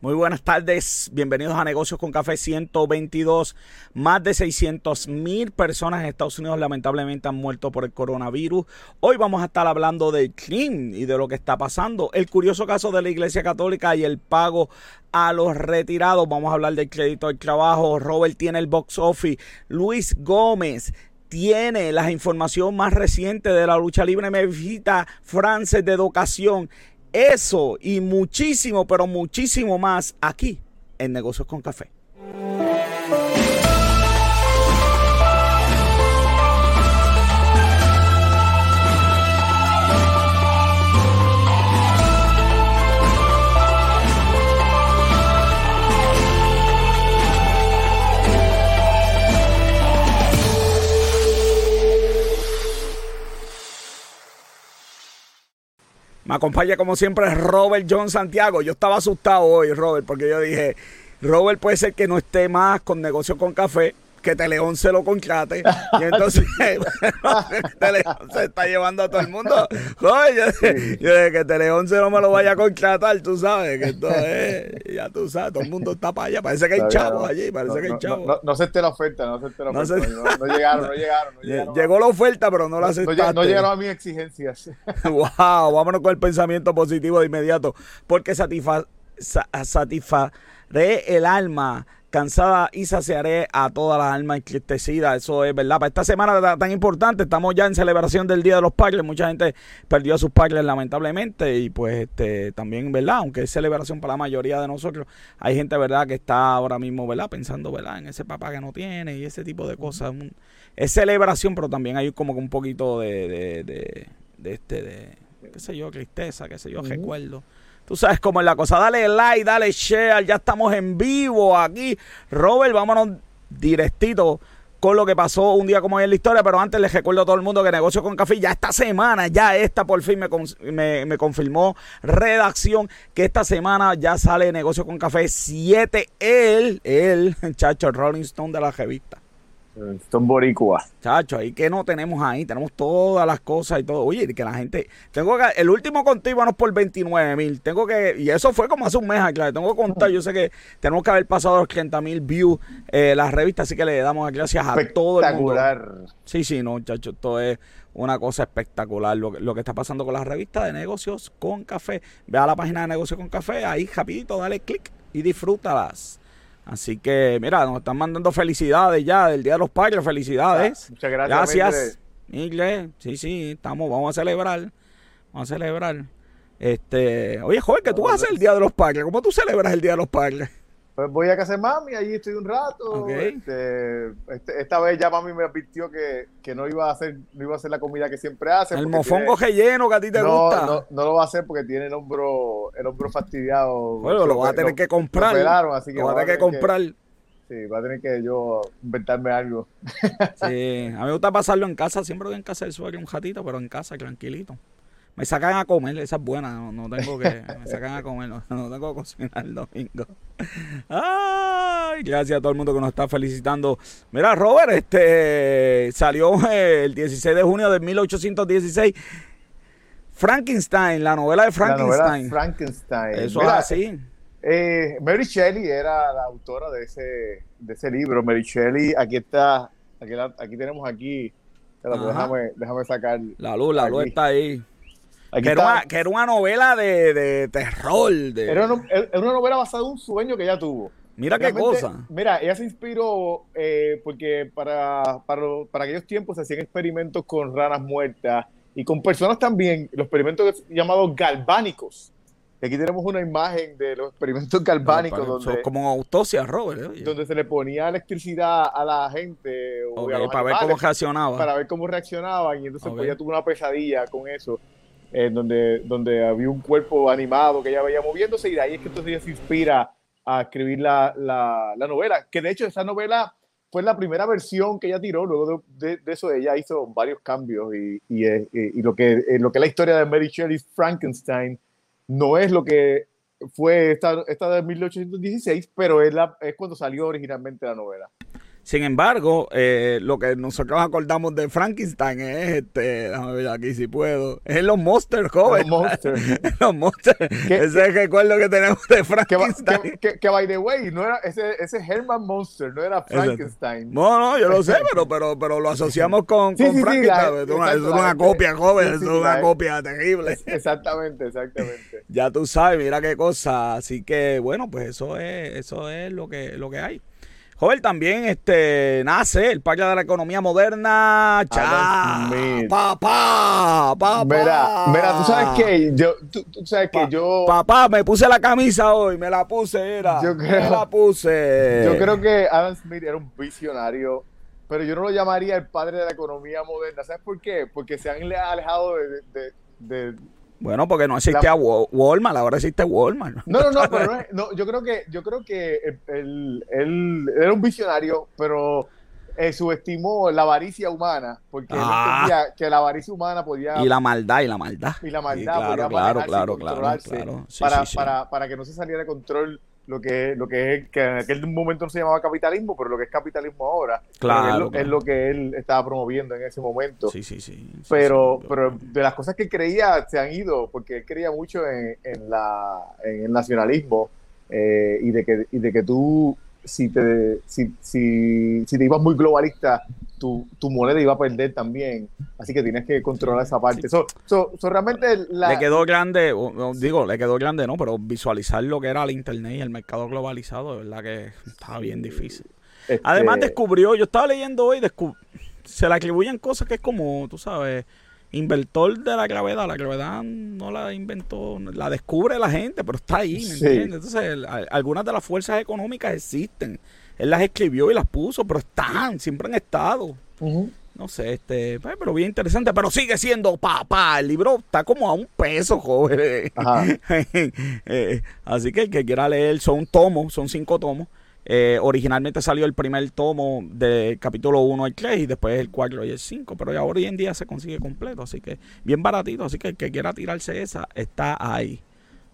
Muy buenas tardes, bienvenidos a Negocios con Café 122. Más de 600 mil personas en Estados Unidos lamentablemente han muerto por el coronavirus. Hoy vamos a estar hablando del crimen y de lo que está pasando. El curioso caso de la Iglesia Católica y el pago a los retirados. Vamos a hablar del crédito del trabajo. Robert tiene el box office. Luis Gómez tiene la información más reciente de la lucha libre. Me visita Frances de Educación eso y muchísimo, pero muchísimo más aquí en Negocios con Café. Me acompaña como siempre Robert John Santiago. Yo estaba asustado hoy, Robert, porque yo dije, Robert puede ser que no esté más con negocio con café, que Teleón se lo contrate. Y entonces Teleón se está llevando a todo el mundo. Joder, yo, que Teleón se no me lo vaya a contratar, tú sabes, que esto es, ya tú sabes, todo el mundo está para allá. Parece que hay chavos allí, parece que hay chavos. No, no, acepté la oferta, no acepté la oferta. No, llegaron, no llegaron. Llegó la oferta, pero no la aceptaste. No, llegaron a mis exigencias. wow, vámonos con el pensamiento positivo de inmediato, porque satisfa, satisfaré el alma cansada y saciaré a todas las almas entristecidas. Eso es verdad. Para esta semana tan importante, estamos ya en celebración del Día de los Padres. Mucha gente perdió a sus padres lamentablemente y pues este también, ¿verdad? Aunque es celebración para la mayoría de nosotros, hay gente, ¿verdad? Que está ahora mismo, ¿verdad? Pensando, ¿verdad? En ese papá que no tiene y ese tipo de cosas. Es celebración, pero también hay como un poquito de, de, de, este, de, qué sé yo, tristeza, qué sé yo, recuerdo. Tú sabes cómo es la cosa. Dale like, dale share. Ya estamos en vivo aquí. Robert, vámonos directito con lo que pasó un día como hoy en la historia, pero antes les recuerdo a todo el mundo que Negocio con Café ya esta semana, ya esta por fin me, me, confirmó redacción que esta semana ya sale Negocio con Café 7, él, él, chacho, Rolling Stone de la revista. Son boricua. Chacho, ahí que no tenemos ahí, tenemos todas las cosas y todo. Oye, que la gente, tengo que, el último contigo íbamos por 29 mil, tengo que, y eso fue como hace un mes, claro, tengo que contar, yo sé que tenemos que haber pasado los 30 mil views eh, las revistas, así que le damos gracias a todo el mundo. Espectacular. Sí, sí, no, chacho, esto es una cosa espectacular lo, lo, que está pasando con las revistas de negocios con café. Ve a la página de negocios con café, ahí rapidito, dale clic y disfrútalas. Así que, mira, nos están mandando felicidades ya del Día de los Padres, felicidades. Ah, muchas gracias. Gracias, Inglés. Sí, sí, estamos, vamos a celebrar. Vamos a celebrar. Este, oye, joven, ¿qué tú vas a hacer el Día de los Padres? ¿Cómo tú celebras el Día de los Padres? Pues voy a casa de mami, allí estoy un rato. Este, este, esta vez ya mami me advirtió que, que, no iba a hacer no iba a hacer la comida que siempre hace. El mofongo relleno que a ti te gusta. No, no lo va a hacer porque tiene el hombro, el hombro fastidiado. Bueno, lo va a tener que comprar. Lo, así que va a tener que comprar. sí, va a tener que yo inventarme algo. sí, a mí me gusta pasarlo en casa, siempre voy en casa del suelo un ratito, pero en casa, tranquilito. Me sacan a comer, esa es buena, no, tengo que, me sacan a comer, no, tengo que cocinar el domingo. Ay, gracias a todo el mundo que nos está felicitando. Mira, Robert, este salió eh, el 16 de junio de 1816. Frankenstein, la novela de Frankenstein. Frankenstein. Eso es así. Eh, Mary Shelley era la autora de ese, de ese libro. Mary Shelley, aquí está, aquí, aquí tenemos aquí. Déjame, déjame sacar. La luz, la luz está ahí. Que era, una, novela de, terror. De... Era, una, novela basada en un sueño que ella tuvo. Mira qué cosa. Mira, ella se inspiró eh, porque para, para, para, aquellos tiempos se hacían experimentos con ranas muertas y con personas también, los experimentos llamados galvánicos. Aquí tenemos una imagen de los experimentos galvánicos. donde, como autopsia, Robert. ¿eh? Donde se le ponía electricidad a la gente. para ver cómo reaccionaba. Para ver cómo reaccionaban. Y entonces pues, ella tuvo una pesadilla con eso en donde, donde había un cuerpo animado que ella veía moviéndose y de ahí es que entonces ella se inspira a escribir la, la, la novela, que de hecho esa novela fue la primera versión que ella tiró, luego de, de, eso ella hizo varios cambios y, y, eh, y, lo, que, eh, lo que es la historia de Mary Shelley Frankenstein no es lo que fue esta, esta de 1816, pero es, la, es cuando salió originalmente la novela. Sin embargo, eh, lo que nosotros acordamos de Frankenstein es, este, déjame ver aquí si puedo, es los monsters, joven. Los monsters. los monsters. Ese es el recuerdo que tenemos de Frankenstein. Que, que, by the way, no era ese, ese Herman Monster, no era Frankenstein. No, no, yo lo sé, pero, pero, pero lo asociamos con, con Frankenstein. es, una, es una copia, joven, es una copia terrible. Exactamente, exactamente. ya tú sabes, mira qué cosa. Así que, bueno, pues eso es, eso es lo que, lo que hay. Joven, también este, nace el Parque de la Economía Moderna. Cha, papá, papá. Mira, mira, tú sabes que yo, tú, sabes que yo. Papá, me puse la camisa hoy, me la puse, era. Yo creo, me la puse. Yo creo que Adam Smith era un visionario, pero yo no lo llamaría el padre de la economía moderna. ¿Sabes por qué? Porque se han alejado de bueno, porque no existía Walmart, ahora existe Walmart. No, no, no, pero no, yo creo que, yo creo que él, era un visionario, pero eh, subestimó la avaricia humana, porque él ah. entendía que la avaricia humana podía... Y la maldad, y la maldad. Y la maldad podía claro, claro, claro, para, para, para que no se saliera de control lo que, lo que es, que en aquel momento no se llamaba capitalismo, pero lo que es capitalismo ahora. Claro, es, lo, que él estaba promoviendo en ese momento. Sí, sí, sí. pero, pero de las cosas que creía se han ido, porque él creía mucho en, en, la, en el nacionalismo eh, y, de que, y de que tú, si te, si, si, si te ibas muy globalista, tu, tu, moneda iba a perder también. Así que tienes que controlar esa parte. Eso realmente Le quedó grande, digo, le quedó grande, ¿no? Pero visualizar lo que era el Internet y el mercado globalizado, de verdad que estaba bien difícil. Este Además descubrió, yo estaba leyendo hoy, se le atribuyen cosas que es como, tú sabes, inventor de la gravedad. La gravedad no la inventó, la descubre la gente, pero está ahí, ¿me entiendes? Entonces, algunas de las fuerzas económicas existen él las escribió y las puso, pero están, siempre han estado. No sé, este, pues, pero bien interesante, pero sigue siendo papá. El libro está como a un peso, joven. Eh, así que el que quiera leer son tomos, son cinco tomos. Eh, originalmente salió el primer tomo del capítulo 1 al 3 y después el 4 y el 5, pero ya hoy en día se consigue completo, así que bien baratito, así que el que quiera tirarse esa está ahí.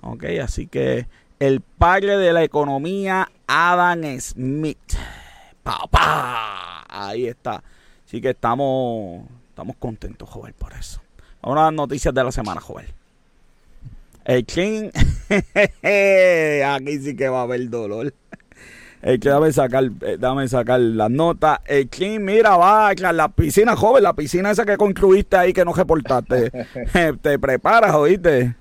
Ok, así que el padre de la economía, Adam Smith. Papá. Ahí está. Así que estamos, estamos contentos, joven, por eso. Vamos a las noticias de la semana, joven. El King. Aquí sí que va a haber dolor. El que dame sacar, eh, dame sacar las notas. El King, mira, va a la piscina, joven, la piscina esa que construiste ahí que no reportaste. te preparas, oíste.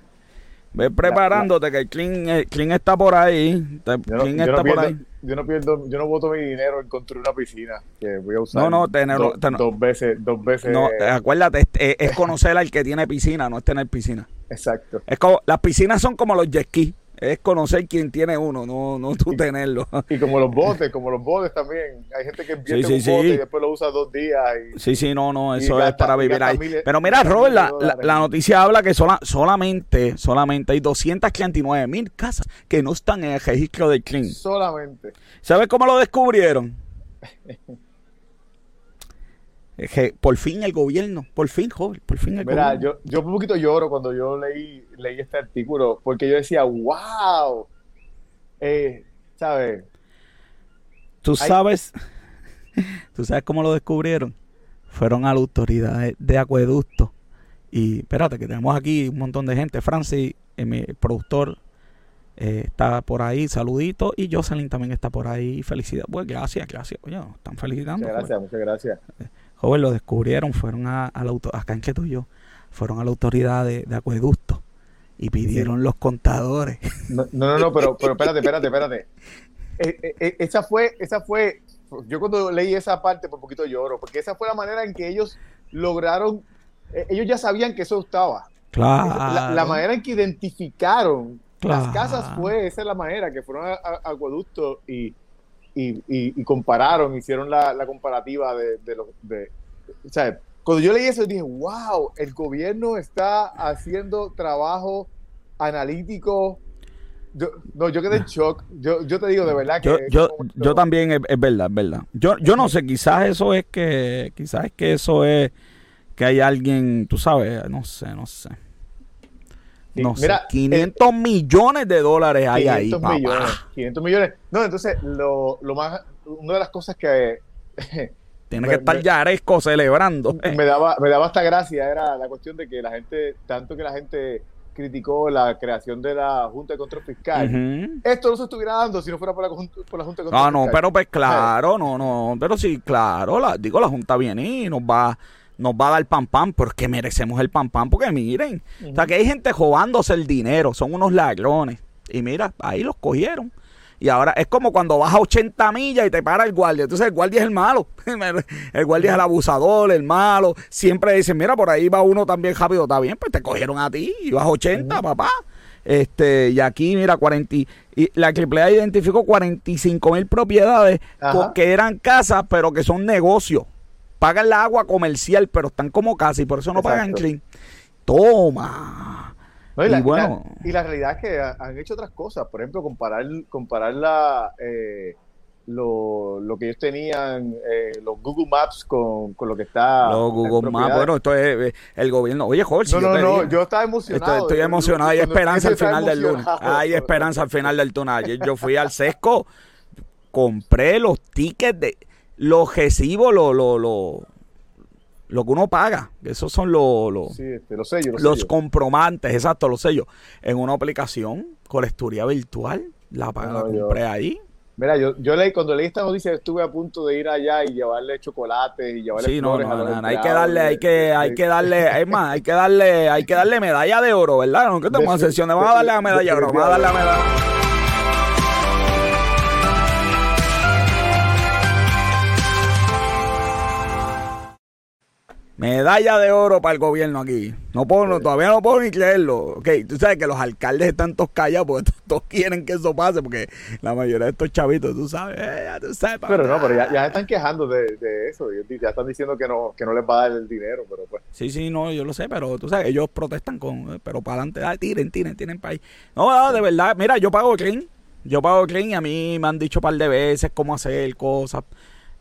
Ve preparándote que el clean, está por ahí. yo no, está por ahí. Yo no pierdo, yo no voto mi dinero en construir una piscina que voy a usar. No, no, tener, dos veces, dos veces. No, acuérdate, es, es conocer al que tiene piscina, no es tener piscina. Exacto. Es como, las piscinas son como los jet skis es conocer quién tiene uno, no, no tú tenerlo. Y como los botes, como los botes también. Hay gente que invierte un bote y después lo usa dos días. sí, sí, no, no, eso es para vivir ahí. Pero mira, Robert, la, noticia habla que solamente, solamente hay 239 mil casas que no están en el registro del CLIN. Solamente. ¿Sabes cómo lo descubrieron? por fin el gobierno, por fin, joven, por fin el Mira, Yo, yo un poquito lloro cuando yo leí, leí este artículo, porque yo decía, wow, eh, ¿sabes? Tú sabes, tú sabes cómo lo descubrieron. Fueron a la autoridad de acueducto. Y espérate, que tenemos aquí un montón de gente. Francis, eh, mi productor, eh, está por ahí, saludito. Y Jocelyn también está por ahí. Felicidades. Pues gracias, gracias. Oye, están felicitando. Muchas gracias, muchas gracias lo descubrieron, fueron a, la acá en yo fueron a la autoridad de, acueducto y pidieron los contadores. No, no, no, pero, pero espérate, espérate, espérate. Eh, eh, eh, esa fue, esa fue, yo cuando leí esa parte por poquito lloro, porque esa fue la manera en que ellos lograron, ellos ya sabían que eso estaba. Claro. La, manera en que identificaron las casas fue, esa es la manera, que fueron a, a acueducto y, y, compararon, hicieron la, comparativa de, de, lo, de, o sea, cuando yo leí eso dije, wow, el gobierno está haciendo trabajo analítico. Yo, no, yo quedé en shock. Yo, yo te digo de verdad que... Yo, yo, también, es, verdad, es verdad. Yo, yo no sé, quizás eso es que, quizás es que eso es que hay alguien, tú sabes, no sé, no sé. No sé, 500 millones de dólares hay ahí, Millones, 500 millones. No, entonces, lo, lo más, una de las cosas que, Tiene que estar ya Aresco celebrando. Me daba, me daba hasta gracia, era la cuestión de que la gente, tanto que la gente criticó la creación de la Junta de Control Fiscal. Esto no se estuviera dando si no fuera por la, Junta de Control Fiscal. No, no, pero pues claro, no, no, pero sí, claro, la, digo, la Junta viene y nos va nos va a dar pam pam porque merecemos el pam pam porque miren, o sea que hay gente robándose el dinero, son unos ladrones y mira, ahí los cogieron. Y ahora es como cuando vas a 80 millas y te para el guardia. Entonces el guardia es el malo. El guardia es el abusador, el malo. Siempre dicen, mira, por ahí va uno también rápido. Está bien, pues te cogieron a ti y vas a 80, papá. Este, y aquí, mira, 40, y la AAA identificó 45 mil propiedades que eran casas, pero que son negocios. Pagan la agua comercial, pero están como casa y por eso no pagan clean. Toma y, la, bueno. y, la, realidad es que han hecho otras cosas. Por ejemplo, comparar, comparar la, eh, lo, lo, que ellos tenían, eh, los Google Maps con, con, lo que está. Los Google Maps, bueno, esto es eh, el gobierno. Oye, Jorge. No, no, no, yo estaba emocionado. Estoy, emocionado. Hay esperanza al final del lunes. Hay esperanza al final del túnel. Yo fui al sesco, compré los tickets de. Los recibos, los. Lo, lo, lo que uno paga, esos son los, los, este, los sellos. Los, comprobantes, exacto, los sellos. En una aplicación, colecturía virtual, la, paga, la compré ahí. Mira, yo, yo leí, cuando leí esta noticia estuve a punto de ir allá y llevarle chocolate y llevarle sí, no, no, no, hay que darle, hay que, hay que darle, es más, hay que darle, hay que darle medalla de oro, ¿verdad? No que tenemos una sesión vamos a darle la medalla de oro, vamos a darle la medalla. Medalla de oro para el gobierno aquí. No puedo, todavía no puedo ni creerlo. Ok, tú sabes que los alcaldes están todos callados porque todos quieren que eso pase, porque la mayoría de estos chavitos, tú sabes, eh, ya tú sabes. Pero no, pero ya, ya están quejando de, de, eso. Ya están diciendo que no, que no les va a dar el dinero, pero pues. Sí, sí, no, yo lo sé, pero tú sabes, ellos protestan con, pero para adelante, ah, tiren, tiren, tiren para ahí. No, de verdad, mira, yo pago clean. Yo pago clean y a mí me han dicho un par de veces cómo hacer cosas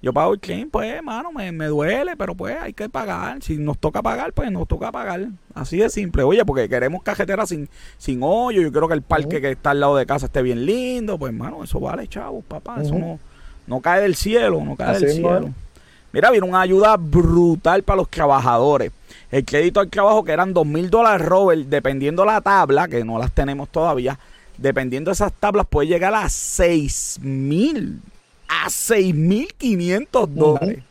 yo pago el claim, pues, hermano, me, me, duele, pero pues hay que pagar. Si nos toca pagar, pues nos toca pagar. Así de simple. Oye, porque queremos cajetera sin, sin hoyo. Yo creo que el parque que está al lado de casa esté bien lindo. Pues, hermano, eso vale, chavos, papá. Eso no, no cae del cielo, no cae del cielo. Mira, viene una ayuda brutal para los trabajadores. El crédito al trabajo, que eran dos mil dólares, Robert, dependiendo la tabla, que no las tenemos todavía, dependiendo de esas tablas, puede llegar a seis mil a 6.500 dólares.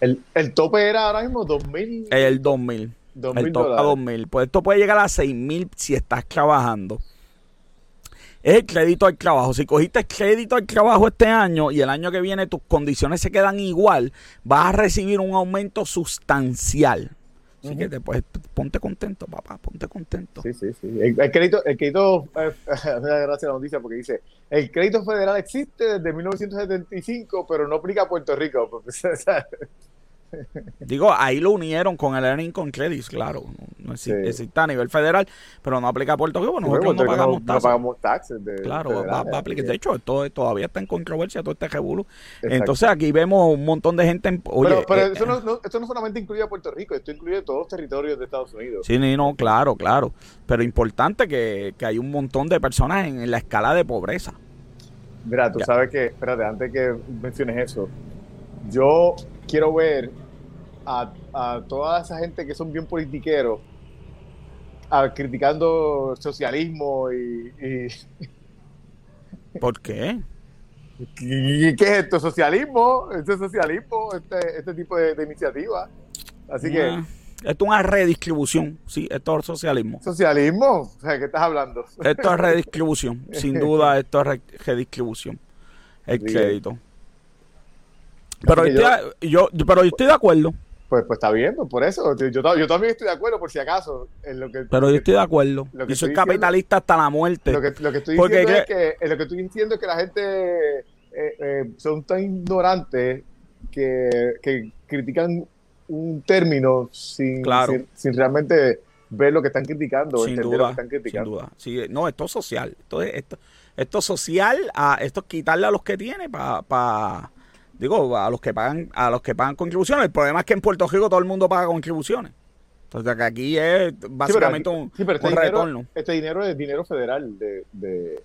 El, el, tope era ahora mismo 2.000. El 2.000. el tope a 2.000. Pues esto puede llegar a 6.000 si estás trabajando. Es el crédito al trabajo. Si cogiste el crédito al trabajo este año y el año que viene tus condiciones se quedan igual, vas a recibir un aumento sustancial. Así que después ponte contento, papá, ponte contento. Sí, sí, sí. El, crédito, el crédito, eh, me da gracia la noticia porque dice, el crédito federal existe desde 1975, pero no aplica a Puerto Rico. Digo, ahí lo unieron con el Earning con Credits, claro. No, existe, a nivel federal, pero no aplica a Puerto Rico. nosotros no, pagamos taxes. No pagamos taxes. De, claro, va, va de hecho, esto todavía está en controversia, todo este revuelo. Entonces aquí vemos un montón de gente. En, oye, pero, eh, eso no, esto no solamente incluye a Puerto Rico, esto incluye todos los territorios de Estados Unidos. Sí, no, claro, claro. Pero importante que, que hay un montón de personas en, la escala de pobreza. Mira, tú sabes que, espérate, antes que menciones eso, yo quiero ver a, a toda esa gente que son bien politiqueros a, criticando socialismo y, ¿Por qué? ¿Qué, es esto? ¿Socialismo? ¿Este es socialismo? Este, este tipo de, iniciativa. Así que... Ah, esto es una redistribución, sí, esto es socialismo. ¿Socialismo? ¿qué estás hablando? Esto es redistribución, sin duda esto es redistribución. El crédito. Pero yo, pero yo estoy de acuerdo. Pues, pues está bien, pues por eso. Yo, yo también estoy de acuerdo, por si acaso. En lo que, Pero yo estoy de acuerdo. Lo que yo soy capitalista hasta la muerte. Lo que, lo que estoy diciendo es que, lo que estoy diciendo es que la gente eh, eh, son tan ignorantes que, que, critican un término sin, sin, realmente ver lo que están criticando, sin duda, lo que están criticando. Sin duda. Sí, no, esto es social. Esto es, esto, esto social, a, esto es quitarle a los que tiene para digo, a los que pagan, a los que pagan contribuciones. El problema es que en Puerto Rico todo el mundo paga contribuciones. Entonces que aquí es básicamente un, este retorno. este dinero es dinero federal, de, de,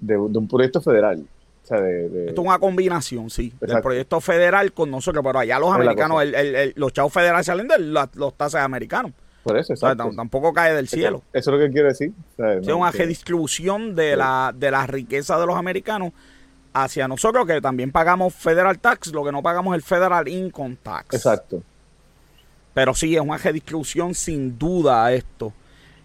de, un proyecto federal. Esto es una combinación, sí, del proyecto federal con nosotros, pero allá los americanos, los chavos federales salen de los, tasas americanos. Por eso, exacto. tampoco cae del cielo. Eso, es lo que quiero decir. es una redistribución de, la, de la riqueza de los americanos hacia nosotros, que también pagamos federal tax, lo que no pagamos es el federal income tax. Exacto. Pero sí, es una redistribución sin duda esto.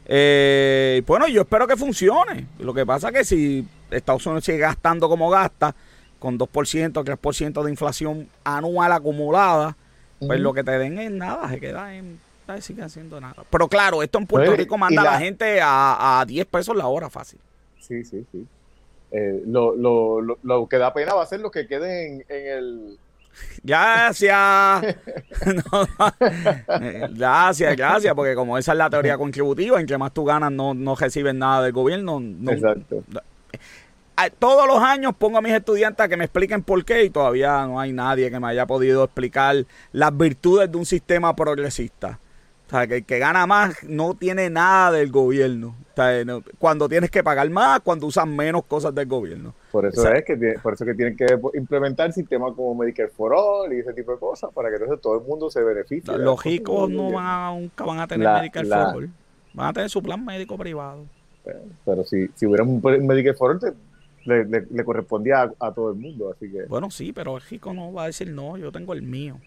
Eh, bueno, yo espero que funcione. Lo que pasa es que si Estados Unidos sigue gastando como gasta, con 2%, 3% de inflación anual acumulada, pues lo que te den es nada, se queda en sigue haciendo nada. Pero claro, esto en Puerto pues, Rico manda a la, gente a, a 10 pesos la hora fácil. Sí, sí, sí. Eh, lo, lo, lo, que da pena va a ser lo que quede en, el... Gracias. gracias, gracias, porque como esa es la teoría contributiva, en que más tú ganas no, no recibes nada del gobierno. Exacto. Todos los años pongo a mis estudiantes a que me expliquen por qué y todavía no hay nadie que me haya podido explicar las virtudes de un sistema progresista. O sea, que el que gana más no tiene nada del gobierno. cuando tienes que pagar más, cuando usan menos cosas del gobierno. Por eso es que por eso que tienen que implementar sistemas como Medicare for All y ese tipo de cosas para que entonces todo el mundo se beneficie. Los ricos no van a, nunca van a tener Medicare for All. Van a tener su plan médico privado. Pero, si, si hubiera un Medicare for All, le, le, correspondía a, todo el mundo, así que... Bueno, sí, pero el rico no va a decir no, yo tengo el mío.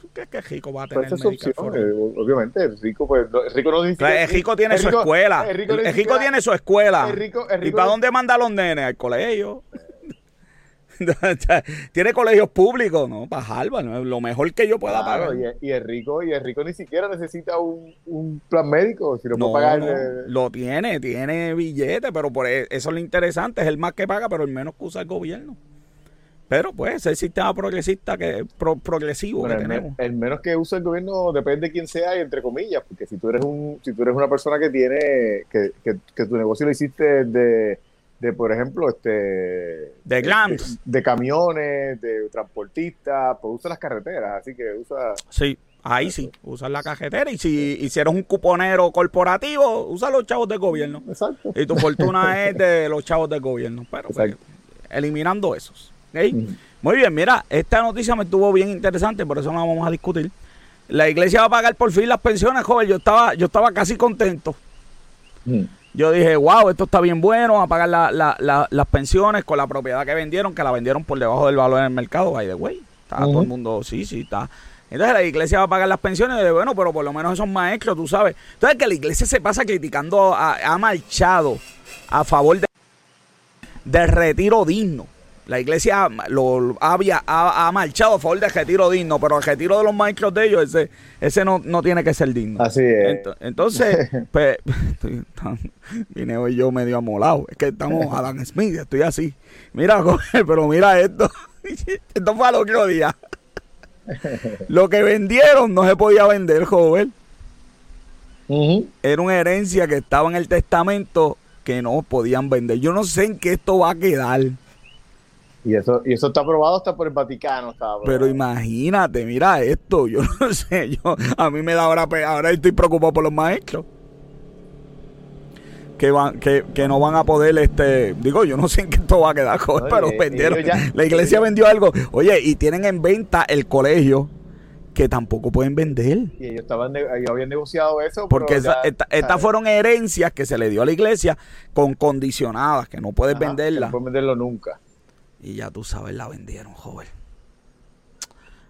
¿Tú crees que el rico va a pues tener pues opción, eh, Obviamente, el rico, pues, el rico no dice... El rico tiene su escuela. El rico, tiene su escuela. ¿Y para dónde manda a los nenes? Al colegio. tiene colegios públicos, ¿no? Para Harvard, lo mejor que yo pueda pagar. Y, el rico, y el rico ni siquiera necesita un, plan médico, si no, pagar. Lo tiene, tiene billete, pero por e, eso es lo interesante, es el más que paga, pero el menos que usa el gobierno. Pero pues es el sistema progresista que progresivo que el tenemos. el menos que usa el gobierno depende de quién sea y entre comillas, porque si tú eres un, si tú eres una persona que tiene, que, que tu negocio lo hiciste de de por ejemplo, este de glams, de, camiones, de transportistas, pues usa las carreteras, así que usa Sí, ahí sí, usa la carretera y si hicieras un cuponero corporativo, usa los chavos del gobierno. Exacto. Y tu fortuna es de los chavos del gobierno, pero pues, eliminando esos. Muy bien, mira, esta noticia me estuvo bien interesante, por eso no vamos a discutir. La iglesia va a pagar por fin las pensiones, joven. Yo estaba, yo estaba casi contento yo dije, wow, esto está bien bueno, a pagar las pensiones con la propiedad que vendieron, que la vendieron por debajo del valor en el mercado. By the way, está todo el mundo, sí, sí, está. Entonces la iglesia va a pagar las pensiones, de bueno, pero por lo menos esos maestros, tú sabes. Entonces que la iglesia se pasa criticando, ha marchado a favor de, del retiro digno. La iglesia lo había, ha, marchado a favor del retiro digno, pero el retiro de los maestros de ellos, ese, ese no, no tiene que ser digno. Así es. Entonces, pues, vine hoy yo medio amolado. Es que estamos Adam Smith, estoy así. Mira, pero mira esto. esto fue al otro día. Lo que vendieron no se podía vender, joven. Era una herencia que estaba en el testamento que no podían vender. Yo no sé en qué esto va a quedar. Y eso, y eso está aprobado hasta por el Vaticano. Pero imagínate, mira esto, yo no sé, yo a mí me da ahora, ahora estoy preocupado por los maestros. Que, van, que, no van a poder, este, digo, yo no sé en qué esto va a quedar, pero vendieron, la iglesia vendió algo, oye, y tienen en venta el colegio, que tampoco pueden vender. Y ellos estaban habían negociado eso. Porque estas fueron herencias que se le dio a la iglesia con condicionadas, que no puedes venderlas. No pueden venderlo nunca. Y ya tú sabes, la vendieron, joven.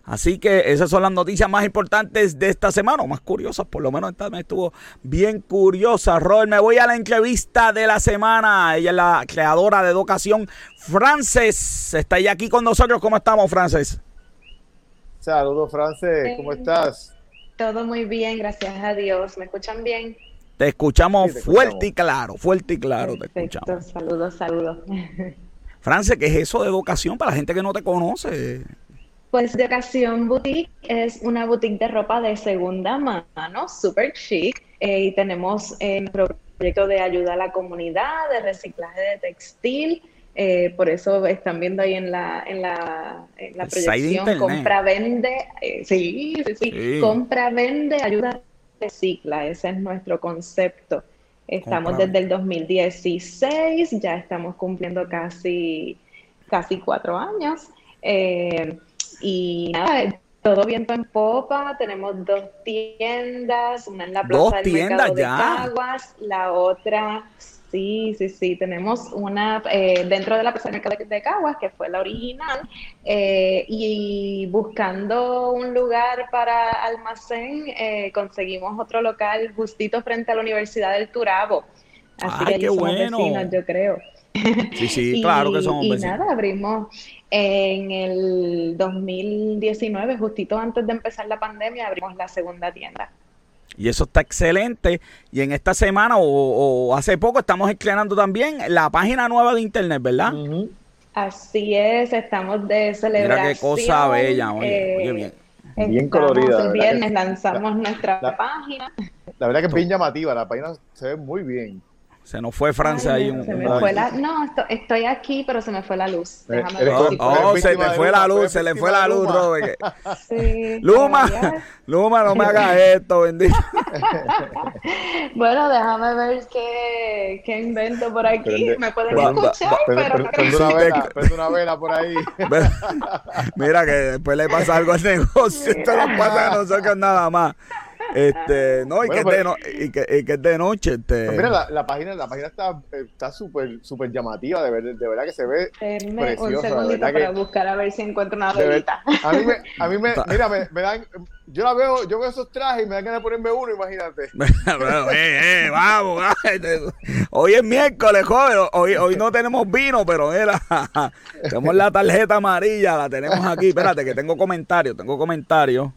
Así que esas son las noticias más importantes de esta semana, o más curiosas, por lo menos esta me estuvo bien curiosa. Robert, me voy a la entrevista de la semana. Ella es la creadora de educación, Frances. Está ella aquí con nosotros. ¿Cómo estamos, Frances? Saludos, Frances. ¿Cómo estás? Todo muy bien, gracias a Dios. ¿Me escuchan bien? Te escuchamos fuerte y claro, fuerte y claro. te escuchamos. Saludos, saludos. France, ¿qué es eso de educación para la gente que no te conoce? Pues de Ocasión Boutique es una boutique de ropa de segunda mano, super chic, eh, y tenemos eh, nuestro proyecto de ayuda a la comunidad, de reciclaje de textil, eh, por eso están viendo ahí en la, en la, en la proyección, compra, vende, sí, sí, sí, compra, vende, ayuda, recicla, ese es nuestro concepto. Estamos desde el 2016, ya estamos cumpliendo casi casi cuatro años. Eh, y nada, todo viento en popa, tenemos dos tiendas, una en la Plaza del Mercado de Caguas, la otra, sí, sí, sí, tenemos una eh, dentro de la Mercado de Caguas, que fue la original, eh, y buscando un lugar para almacén, eh, conseguimos otro local justito frente a la Universidad del Turabo. Así que qué bueno. vecinos, yo creo. Sí, sí, claro que somos vecinos. Y nada, abrimos en el 2019, justito antes de empezar la pandemia, abrimos la segunda tienda. Y eso está excelente. Y en esta semana o, hace poco estamos estrenando también la página nueva de internet, ¿verdad? Así es, estamos de celebración. Mira qué cosa bella, oye, bien. Bien colorida. El viernes lanzamos nuestra página. La verdad que es bien llamativa, la página se ve muy bien. Se nos fue Francia ahí. Un, se me fue la, no, estoy aquí, pero se me fue la luz. Eh, Déjame oh, oh se te fue la luz, se le fue la luz, Robert. Sí, Luma, Luma, no me hagas esto, bendito. bueno, déjame ver qué, qué invento por aquí. me pueden escuchar, pero... Prende una vela, prende una vela por ahí. Mira que después le pasa algo al negocio. Esto no pasa a nosotros nada más. Este, no, y, que, es de no, y, que, y que es de noche. Este... Pues mira, la, la, página, la página está está súper súper llamativa, de, ver, de verdad que se ve preciosa. Un segundito para buscar a ver si encuentro una velita. A mí me, a mí me mira, me, me, dan, yo la veo, yo veo esos trajes y me dan ganas de ponerme uno, imagínate. eh, eh, vamos, hoy es miércoles, joven, hoy, hoy no tenemos vino, pero mira, tenemos la tarjeta amarilla, la tenemos aquí, espérate que tengo comentarios, tengo comentarios.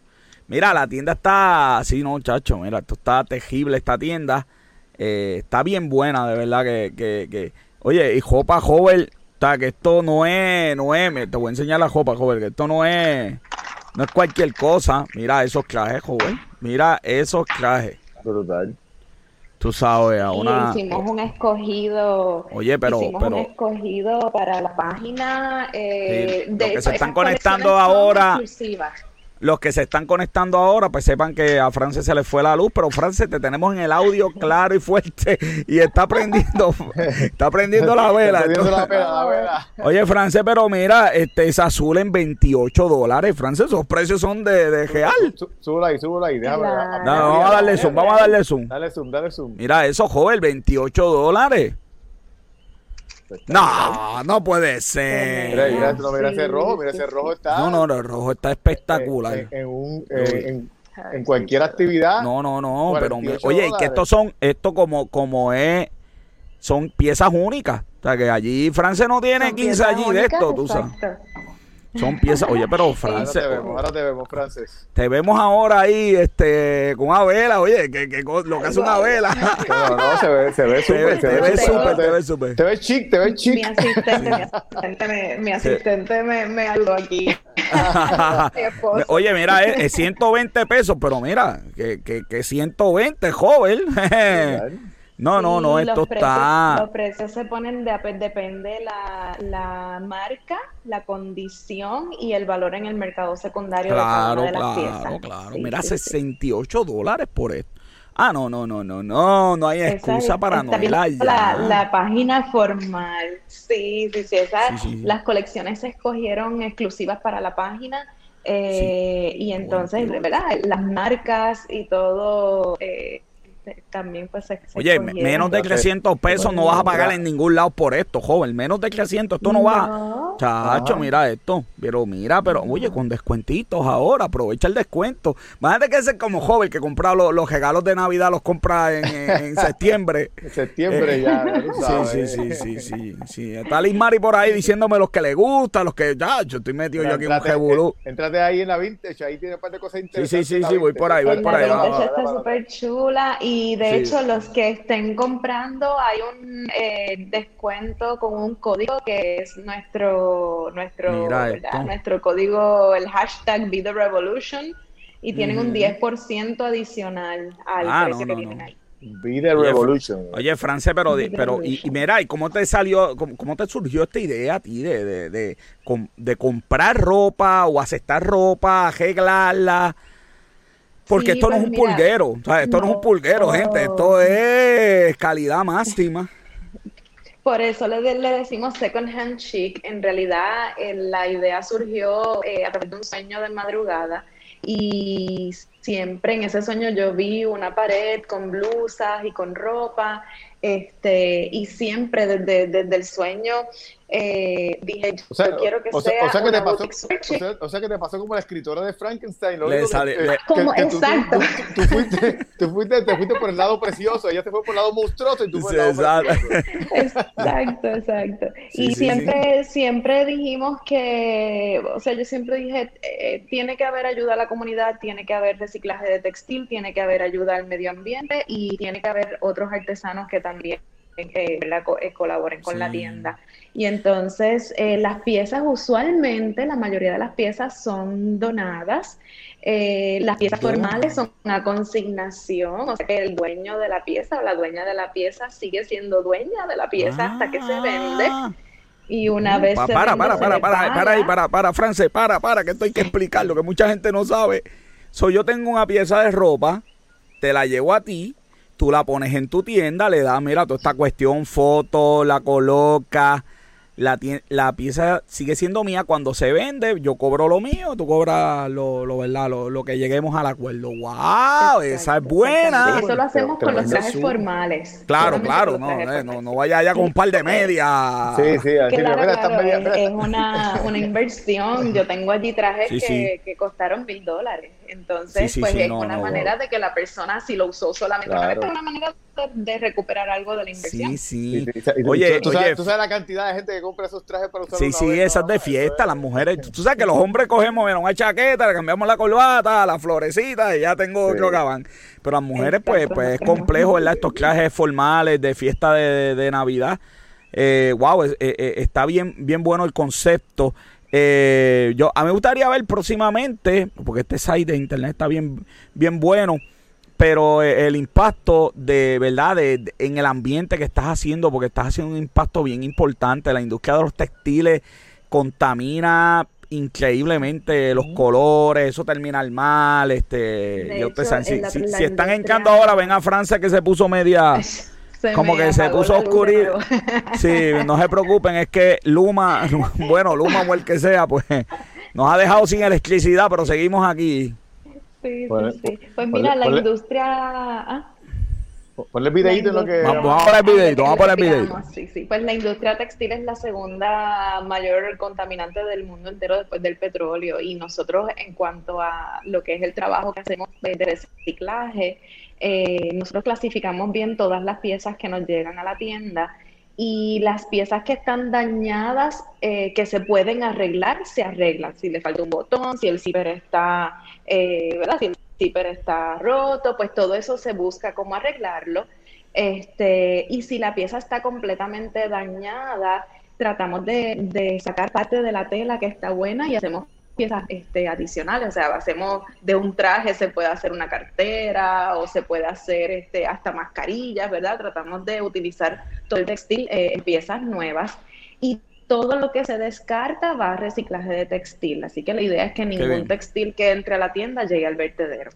Mira, la tienda está así, no, chacho. Mira, esto está tejible, esta tienda. Eh, está bien buena, de verdad que, que, que. Oye, y Jopa Joven, o que esto no es, no es, te voy a enseñar la Jopa Joven, que esto no es, no es cualquier cosa. Mira esos trajes, joven. Mira esos trajes. Brutal. Tú sabes, a una... hicimos un escogido. Oye, pero. Hicimos un escogido para la página. Eh, de que se están conectando ahora los que se están conectando ahora, pues sepan que a France se le fue la luz, pero France te tenemos en el audio claro y fuerte y está prendiendo, está prendiendo la vela. Oye, France, pero mira, este es azul en 28 dólares. France, esos precios son de, de real. Súbela ahí, súbela ahí, déjame. vamos a darle zoom, vamos a darle zoom. Dale zoom, dale zoom. Mira, eso, joven, 28 dólares. No, no puede ser. Mira, mira, no, mira ese rojo, mira ese rojo está. No, no, el rojo está espectacular. En, en, un, en, en, cualquier actividad. No, no, no, pero oye, y que estos son, esto como, como es, son piezas únicas. O sea, que allí Francia no tiene 15 allí de esto, tú sabes. Son piezas. Oye, pero Frances. Ahora te vemos, ahora te vemos, Frances. Te vemos ahora ahí este, con una vela. Oye, que, que lo que hace una vela. No, no, se ve, se ve súper. Te, ve súper, te ve súper. Te ve chic, te ve chic. Mi asistente, mi asistente, me, mi asistente me, me aquí. Oye, mira, es, 120 pesos, pero mira, que, que, que 120, joven. No, no, no, esto está... Los precios se ponen, de, depende la, la marca, la condición y el valor en el mercado secundario claro, de cada una de las claro, Claro, claro, Mira, 68 dólares por esto. Ah, no, no, no, no, no, no hay excusa para no ir allá. La, la, página formal, sí, sí, sí, esas, las colecciones se escogieron exclusivas para la página eh, y entonces, ¿verdad? Las marcas y todo... Eh, también pues Oye, menos de 300 pesos no vas a pagar en ningún lado por esto, joven. Menos de 300, esto no, va. Chacho, mira esto. Pero mira, pero oye, con descuentitos ahora, aprovecha el descuento. Imagínate que ese como joven que compra los, regalos de Navidad, los compra en, septiembre. en septiembre ya, Sí, sí, sí, sí, sí, Está Liz Mari por ahí diciéndome los que le gustan, los que ya, yo estoy metido yo aquí en un jebulú. Entrate ahí en la vintage, ahí tiene un par de cosas interesantes. Sí, sí, sí, sí, voy por ahí, voy por ahí. La está súper chula y y de hecho, los que estén comprando, hay un eh, descuento con un código que es nuestro, nuestro, nuestro código, el hashtag Be the Revolution, y tienen un 10% adicional al ah, precio que tienen ahí. Be the Revolution. Oye, France, pero, pero y, mira, ¿y cómo te salió, cómo, te surgió esta idea a ti de, de, de, de comprar ropa o aceptar ropa, arreglarla? Porque esto no es pues un pulguero, o sea, esto no, es un pulguero, gente, esto es calidad máxima. Por eso le, le, decimos second hand chic. En realidad, eh, la idea surgió eh, a través de un sueño de madrugada y siempre en ese sueño yo vi una pared con blusas y con ropa, este, y siempre desde, desde el sueño eh, dije, o sea, yo quiero que o sea, o sea que te pasó, o sea, que te pasó como la escritora de Frankenstein. Le sale, que, como, que, exacto. Tú, tú, fuiste, tú, fuiste, te fuiste por el lado precioso, ella te fue por el lado monstruoso y tú por el lado Exacto, exacto. Sí, y sí, siempre, sí. siempre dijimos que, o sea, yo siempre dije, eh, tiene que haber ayuda a la comunidad, tiene que haber reciclaje de textil, tiene que haber ayuda al medio ambiente y tiene que haber otros artesanos que también eh, eh, colaboren con la tienda. Y entonces eh, las piezas usualmente, la mayoría de las piezas son donadas. Eh, las piezas formales son una consignación, o sea que el dueño de la pieza o la dueña de la pieza sigue siendo dueña de la pieza hasta que se vende. Ah. Y una vez Pa- se para, vende, para, se para, para, para, paga. ahí, para, para, France, para, para, que esto hay que explicarlo, que mucha gente no sabe. So, yo tengo una pieza de ropa, te la llevo a ti, tú la pones en tu tienda, le das, mira, toda esta cuestión, foto, la colocas, la, la pieza sigue siendo mía, cuando se vende, yo cobro lo mío, tú cobras lo, lo verdad, lo, lo que lleguemos al acuerdo. ¡Wow! Esa es buena. exacto. Eso lo hacemos con los trajes formales. Claro, claro, no, eh, no, no vaya allá con un par de medias. Sí, sí, así que, Claro, mira, claro, es, mira, es una, una inversión. Yo tengo allí trajes Sí, que, sí. que costaron mil dólares. Entonces, Sí, sí, pues sí, es no, una no, manera de que la persona, si lo usó solamente una vez, es una manera de, de recuperar algo de la inversión. Sí, sí. Oye, tú, oye, sabes, tú sabes la cantidad de gente que compra esos trajes para usar Sí, una sí, vez, esas ¿no? de fiesta, es- las mujeres. Tú sabes que los hombres cogemos mira, una chaqueta, le cambiamos la corbata, la florecita y ya tengo Sí. otro gabán. Pero las mujeres, pues, pues es complejo, ¿verdad? Estos trajes formales de fiesta de, de Navidad. Eh, wow, eh, eh, está bien, bien bueno el concepto. Eh, yo, a mí me gustaría ver próximamente, porque este site de internet está bien, bien bueno, pero eh, el impacto de verdad de, de- en el ambiente que estás haciendo, porque estás haciendo un impacto bien importante. La industria de los textiles contamina increíblemente los colores, eso termina mal, este, ustedes hecho, saben, si, en la- si- la si están entrando ahora, ven a Francia que se puso media, Se como que se puso nuevo. Sí, no se preocupen, es que Luma, bueno, Luma o el que sea, pues nos ha dejado sin electricidad, pero seguimos aquí. Sí, sí, sí. Pues ponle- mira, la industria... ah, Ponle el videíto en lo que. Vamos, vamos a poner el videito, vamos a poner el videito. Sí, sí. Pues la industria textil es la segunda mayor contaminante del mundo entero después del petróleo y nosotros en cuanto a lo que es el trabajo que hacemos de reciclaje, eh, nosotros clasificamos bien todas las piezas que nos llegan a la tienda y las piezas que están dañadas, eh, que se pueden arreglar, se arreglan. Si le falta un botón, si el zipper está, eh, ¿verdad? Si el zipper está roto, pues todo eso se busca cómo arreglarlo. Este, y si la pieza está completamente dañada, tratamos de, de sacar parte de la tela que está buena y hacemos piezas este, adicionales, o sea, hacemos de un traje se puede hacer una cartera o se puede hacer este, hasta mascarillas, ¿verdad? Tratamos de utilizar todo el textil eh, en piezas nuevas y todo lo que se descarta va a reciclaje de textil, así que la idea es que ningún textil que entre a la tienda llegue al vertedero.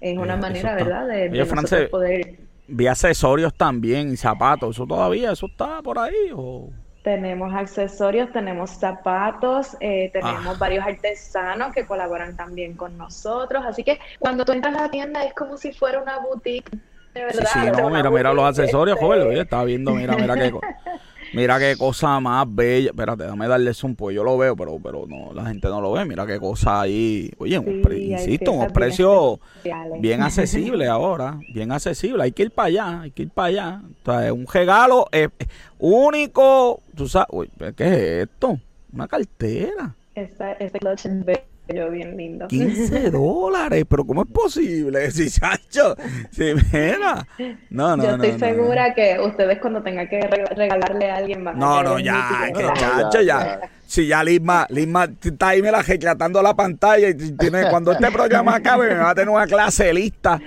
Es una Eh, manera, ¿verdad? De, nosotros poder Vi accesorios también zapatos, eso todavía, eso está por ahí. O... Tenemos accesorios, tenemos zapatos, eh, tenemos Ah. varios artesanos que colaboran también con nosotros. Así que cuando tú entras a la tienda es como si fuera una boutique, de Sí, verdad. sí, sea, no, mira, mira los accesorios, este, joven, oye, estaba viendo, mira, mira qué, mira qué cosa más bella. Espérate, déjame darle zoom, pues yo lo veo, pero, pero no, la gente no lo ve. Mira qué cosa ahí. Oye, un Sí, pre- insisto, un piezas bien bien accesible ahora, bien accesible. Hay que ir para allá, hay que ir para allá. O sea, es un regalo eh, único. Tú sabes, uy, ¿qué es esto? Una cartera. Esta- este clutch bello, bien lindo. 15 dólares, pero ¿cómo es posible? Si, chacho, si mira. No, no, Yo no, estoy no, segura que ustedes cuando tengan que reg- regalarle a alguien van a No, caer no, ya, que chacho, ya. Si ya Lisma, Lisma está ahí, mira, reclatando la pantalla y tiene, cuando este programa acabe me va a tener una clase lista.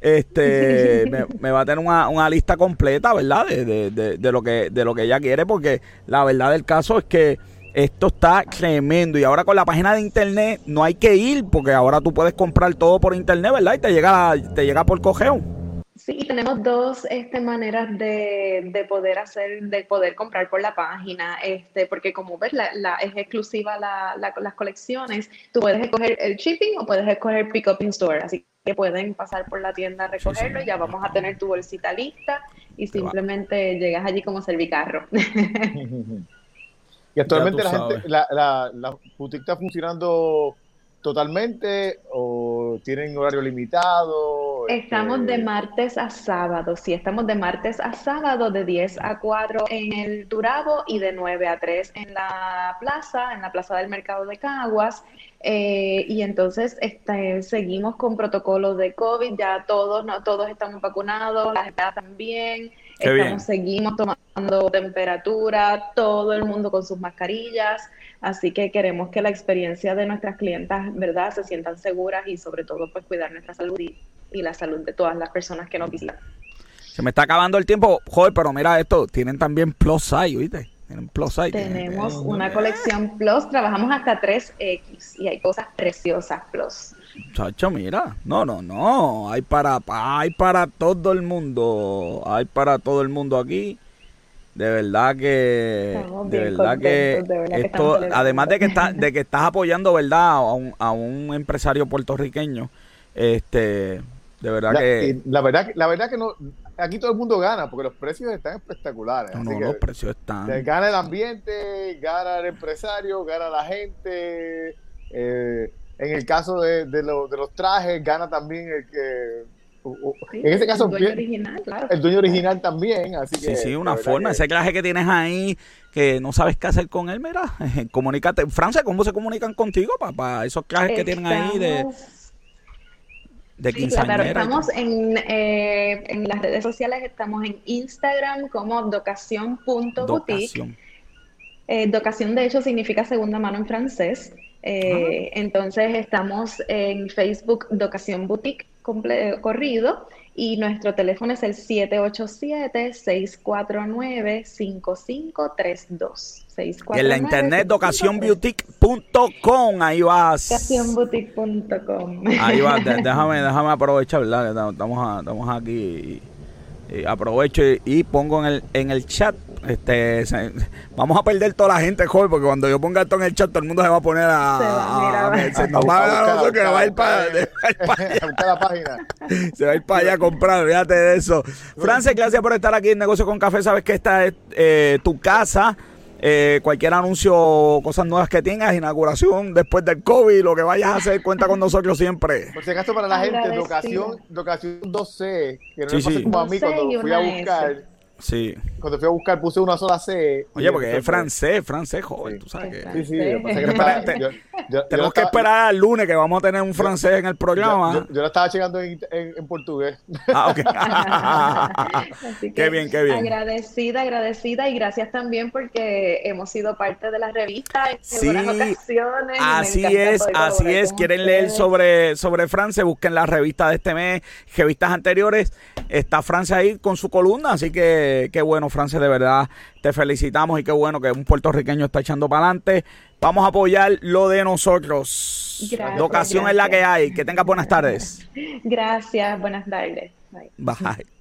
Este, me, me va a tener una, una lista completa, ¿verdad? De, de, de, de lo que, de lo que ella quiere, porque la verdad del caso es que esto está tremendo. Y ahora con la página de internet no hay que ir, porque ahora tú puedes comprar todo por internet, ¿verdad? Y te llega, te llega por cogeo. Sí, tenemos dos este, maneras de, de, poder hacer, de poder comprar por la página, este, porque como ves, la, la es exclusiva la, las colecciones, tú puedes escoger el shipping o puedes escoger pick up in store, así que pueden pasar por la tienda a recogerlo, ya vamos a tener tu bolsita lista y simplemente llegas allí como servicarro. y actualmente la gente, la, la, la boutique está funcionando totalmente o tienen horario limitado? Estamos de este, martes a sábado, sí, estamos de martes a sábado de 10 a 4 en el Turabo y de 9 a 3 en la plaza, en la plaza del mercado de Caguas. Eh, y entonces este, seguimos con protocolos de COVID, ya todos, no, todos estamos vacunados, las edades también, estamos, seguimos tomando temperatura, todo el mundo con sus mascarillas. Así que queremos que la experiencia de nuestras clientas, ¿verdad?, se sientan seguras y sobre todo pues cuidar nuestra salud y, la salud de todas las personas que nos visitan. Se me está acabando el tiempo, joder, pero mira esto, tienen también plus size, ¿viste? Tienen plus size. Tenemos una colección plus, trabajamos hasta 3X y hay cosas preciosas plus. Chacho, mira, no, no, no, hay para, hay para todo el mundo, hay para todo el mundo aquí. De verdad que de verdad que esto además de que está, de que estás apoyando verdad a un, a un empresario puertorriqueño. Este de verdad que la verdad la verdad que no aquí todo el mundo gana porque los precios están espectaculares no, los precios están gana el ambiente gana el empresario gana la gente eh, en el caso de, de, de los trajes gana también el que en ese caso, el dueño original, claro. El dueño original también, así que... Sí, sí, una forma. Ese traje que tienes ahí, que no sabes qué hacer con él, mira, comunícate. Francia, ¿cómo se comunican contigo, papá? Esos trajes que tienen ahí de... De sí, claro, estamos en, eh, en las redes sociales, estamos en Instagram como docación.boutique. Eh, docación, de hecho, significa segunda mano en francés. Eh, entonces estamos en Facebook Docación Boutique corrido y nuestro teléfono es el 787-649-5532. Y en la internet docacionboutique.com, ahí vas. Docacionboutique.com. Ahí vas, déjame, déjame aprovechar, ¿verdad? Estamos, estamos aquí. Y aprovecho y, pongo en el, en el chat este, vamos a perder toda la gente, joven, porque cuando yo ponga esto en el chat, todo el mundo se va a poner a. Se va, a, se va a ir para la página. Se va a ir para allá a comprar, fíjate de eso. Frances, gracias por estar aquí en Negocio con Café. Sabes que esta es eh, tu casa. Eh, cualquier anuncio cosas nuevas que tengas, inauguración después del COVID, lo que vayas a hacer, cuenta con nosotros siempre. Por si acaso, para la gente, de ocasión 12, que no sí, me sí. como a mí cuando fui a buscar. Sí. Cuando fui a buscar puse una sola C. Oye, porque es francés, francés, joven, tú sabes que. Sí, sí, tenemos que esperar al lunes que vamos a tener un francés en el programa. Yo, lo estaba llegando en, en, portugués. Ah, ok. qué bien, qué bien. Agradecida, agradecida y gracias también porque hemos sido parte de la revista en sí, ocasiones. Así es, así es. Quieren leer sobre, sobre Francia, busquen la revista de este mes, revistas anteriores. Está Francia ahí con su columna, así que qué bueno, Francia, de verdad te felicitamos y qué bueno que un puertorriqueño está echando para adelante. Vamos a apoyar lo de nosotros. la ocasión es la que hay. Que tenga buenas tardes. Gracias, buenas tardes. Bye. Bye.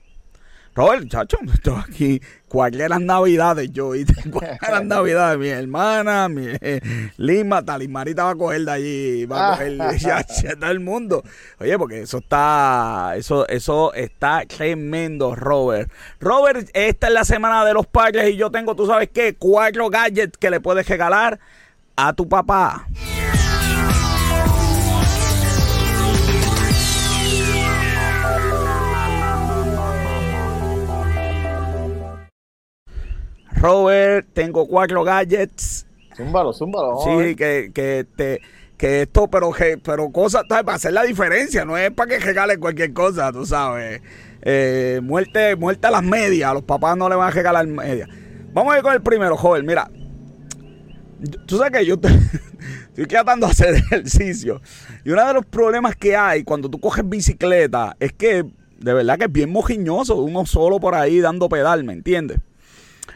Robert, chacho, estoy aquí. ¿Cuáles eran navidades yo? ¿Cuáles eran navidades? Mi hermana, mi eh, Lima, Talimarita va a coger de allí, va a coger ya, ya, todo el mundo. Oye, porque eso está, eso, eso está tremendo, Robert. Robert, esta es la semana de los padres y yo tengo, tú sabes qué, cuatro gadgets que le puedes regalar a tu papá. Robert, tengo cuatro gadgets. Zúmbalo, zúmbalo. Sí, que, que, te, que esto, pero, pero cosas, para hacer la diferencia, no es para que regalen cualquier cosa, tú sabes. Eh, muerte, muerte a las medias, a los papás no le van a regalar medias. Vamos a ir con el primero, joven, mira. Tú sabes que yo estoy tratando de hacer ejercicio. Y uno de los problemas que hay cuando tú coges bicicleta es que de verdad que es bien mojiñoso, uno solo por ahí dando pedal, ¿me entiendes?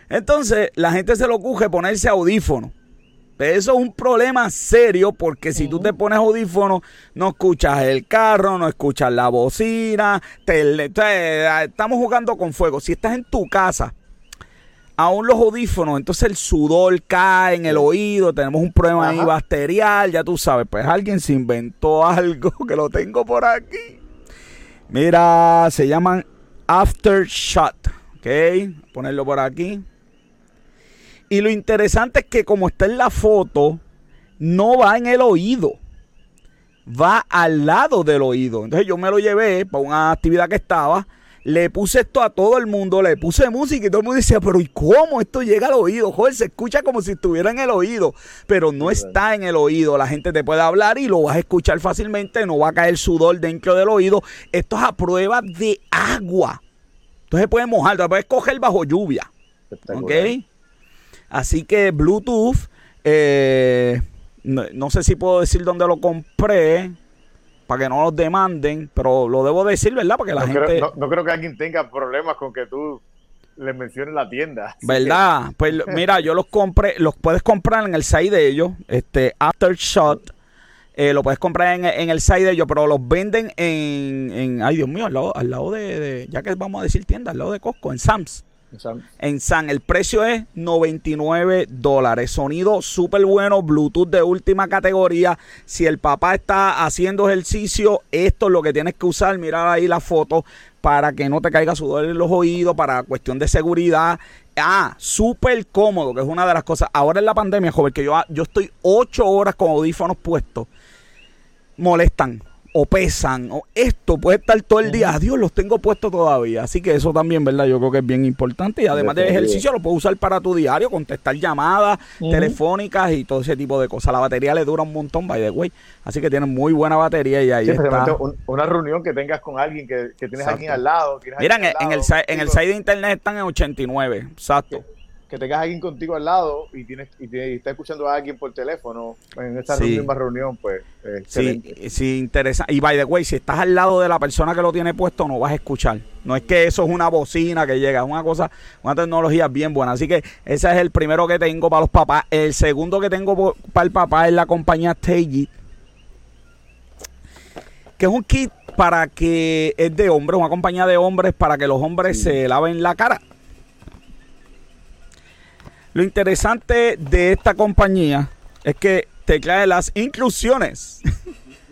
Entonces, la gente se lo coge ponerse audífono. Eso es un problema serio porque si tú te pones audífonos, no escuchas el carro, no escuchas la bocina, estamos jugando con fuego. Si estás en tu casa, aún los audífonos, entonces el sudor cae en el oído, tenemos un problema ahí bacterial, ya tú sabes, pues alguien se inventó algo que lo tengo por aquí. Mira, se llaman Aftershot, ¿ok? Ponerlo por aquí. Y lo interesante es que como está en la foto, no va en el oído. Va al lado del oído. Entonces yo me lo llevé para una actividad que estaba. Le puse esto a todo el mundo, le puse música y todo el mundo decía, pero ¿y cómo esto llega al oído? Joder, se escucha como si estuviera en el oído, pero no está en el oído. La gente te puede hablar y lo vas a escuchar fácilmente, no va a caer sudor dentro del oído. Esto es a prueba de agua. Entonces puedes mojar, puedes coger bajo lluvia. ¿Ok? Así que Bluetooth, eh, no, sé si puedo decir dónde lo compré para que no los demanden, pero lo debo decir, ¿verdad? Porque la gente... no, creo que alguien tenga problemas con que tú le menciones la tienda. ¿Verdad? Pues mira, yo los compré, los puedes comprar en el site de ellos, este Aftershot. Eh, lo puedes comprar en, el site de ellos, pero los venden en, ay Dios mío, al lado, al lado de, de, ya que vamos a decir tienda, al lado de Costco, en Sam's. En San, el precio es 99 dólares. Sonido súper bueno, Bluetooth de última categoría. Si el papá está haciendo ejercicio, esto es lo que tienes que usar. Mirar ahí la foto para que no te caiga sudor en los oídos, para cuestión de seguridad. Ah, súper cómodo, que es una de las cosas. Ahora en la pandemia, joven, que yo, yo estoy 8 horas con audífonos puestos. Molestan o pesan, o esto puede estar todo el día. Adiós, los tengo puestos todavía. Así que eso también, ¿verdad? Yo creo que es bien importante. Y además del ejercicio, lo puedo usar para tu diario, contestar llamadas telefónicas y todo ese tipo de cosas. La batería le dura un montón, by the way. Así que tiene muy buena batería y ahí está. una reunión que tengas con alguien que, tienes aquí al lado. Mira, en, el, en el, en el site de internet están en 89, exacto que tengas a alguien contigo al lado y tienes y, está escuchando a alguien por teléfono en esta misma reunión, pues sí, sí, interesa. Y by the way, si estás al lado de la persona que lo tiene puesto, no vas a escuchar. No es que eso es una bocina que llega, es una cosa, una tecnología bien buena. Así que ese es el primero que tengo para los papás. El segundo que tengo para el papá es la compañía Teji, que es un kit para que es de hombres, una compañía de hombres para que los hombres se laven la cara. Lo interesante de esta compañía es que te trae las inclusiones.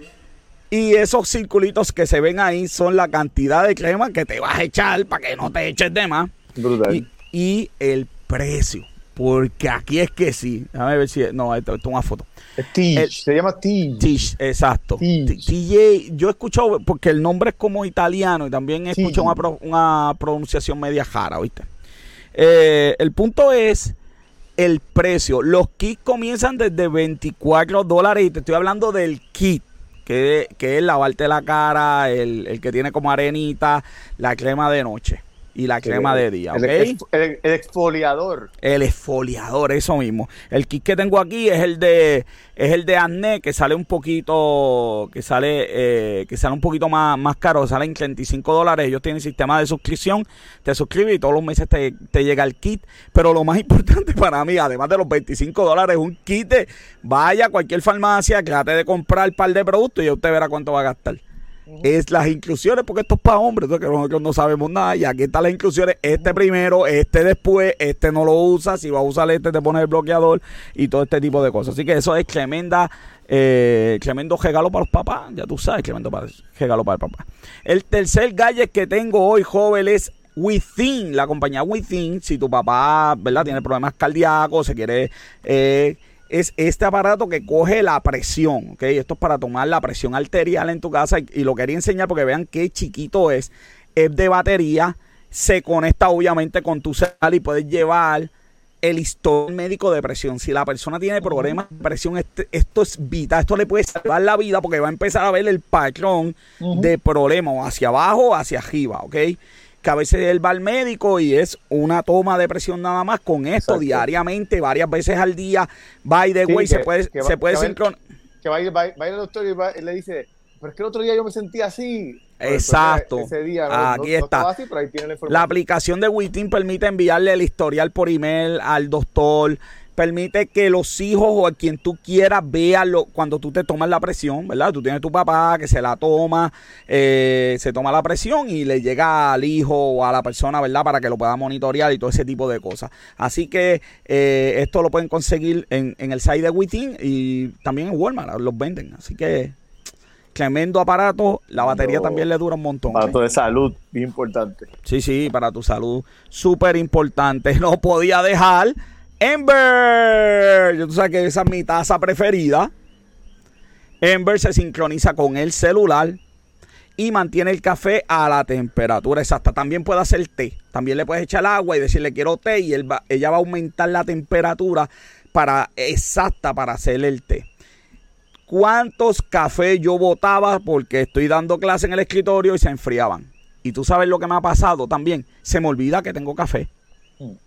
y esos circulitos que se ven ahí son la cantidad de crema que te vas a echar para que no te eches de más. Y, el precio. Porque aquí es que sí. Déjame ver si. No, esto, es una foto. se llama Tish. Tish, exacto. TJ, yo he escuchado, porque el nombre es como italiano y también he escuchado una, pronunciación media jara, ¿viste? Eh, el punto es el precio. Los kits comienzan desde 24 dólares y te estoy hablando del kit. Que, que es lavarte la cara, el, el que tiene como arenita, la crema de noche y la crema de día. El, exfoliador. El exfoliador, eso mismo. El kit que tengo aquí es el de es el de acné que sale un poquito que sale eh, que sale un poquito más, más caro, sale en 35 dólares. Ellos tienen sistema de suscripción, te suscribes y todos los meses te, llega el kit. Pero lo más importante para mí, además de los 25 dólares, un kit vaya a cualquier farmacia, trate de comprar un par de productos y usted verá cuánto va a gastar es las inclusiones, porque esto es para hombres, que nosotros no sabemos nada. Y aquí están las inclusiones, este primero, este después, este no lo usa, si va a usar este te pone el bloqueador y todo este tipo de cosas. Así que eso es tremenda, eh, tremendo regalo para los papás, ya tú sabes, tremendo regalo para el papá. El tercer gadget que tengo hoy, joven, es Within, la compañía Within. Si tu papá, ¿verdad? Tiene problemas cardíacos, se quiere... Eh, es este aparato que coge la presión, ¿ok? Esto es para tomar la presión arterial en tu casa y, lo quería enseñar porque vean qué chiquito es. Es de batería, se conecta obviamente con tu celular y puedes llevar el historial médico de presión. Si la persona tiene problemas de presión, este, esto es vital, esto le puede salvar la vida porque va a empezar a ver el patrón de problemas hacia abajo o hacia arriba, ¿ok? Que a veces él va al médico y es una toma de presión nada más con esto diariamente, varias veces al día. By the way, se puede, se puede sincronizar. Que va, va, va, al doctor y, le dice, pero es que el otro día yo me sentía así. Exacto. Ese día Aquí está. la, aplicación de Witin permite enviarle el historial por email al doctor permite que los hijos o a quien tú quieras vean lo, cuando tú te tomas la presión, ¿verdad? Tú tienes tu papá que se la toma, eh, se toma la presión y le llega al hijo o a la persona, ¿verdad? Para que lo pueda monitorear y todo ese tipo de cosas. Así que eh, esto lo pueden conseguir en, en el site de Within y también en Walmart, los venden. Así que tremendo aparato. La batería también le dura un montón. Aparato de salud, bien importante. Sí, sí, para tu salud, súper importante. No podía dejar Ember. Yo tú sabes que esa es mi taza preferida. Ember se sincroniza con el celular y mantiene el café a la temperatura exacta. También puede hacer té. También le puedes echar agua y decirle quiero té y ella va a aumentar la temperatura para exacta para hacer el té. ¿Cuántos cafés yo botaba porque estoy dando clase en el escritorio y se enfriaban? Y tú sabes lo que me ha pasado también. Se me olvida que tengo café.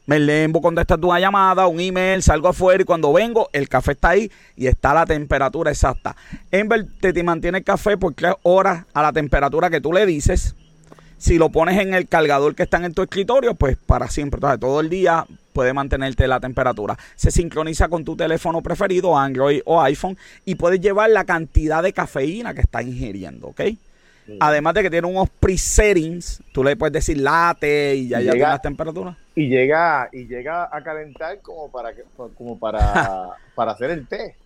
Me lembo, contestas una llamada, un email, salgo afuera y cuando vengo, el café está ahí y está a la temperatura exacta. Ember te, te mantiene el café por tres horas a la temperatura que tú le dices. Si lo pones en el cargador que está en tu escritorio, pues para siempre. Todo el día puede mantenerte la temperatura. Se sincroniza con tu teléfono preferido, Android o iPhone, y puedes llevar la cantidad de cafeína que está ingiriendo, ¿ok? Además de que tiene unos presettings, tú le puedes decir late y ya, ya tiene las temperaturas. Y llega, y llega a calentar como para como para, para hacer el té.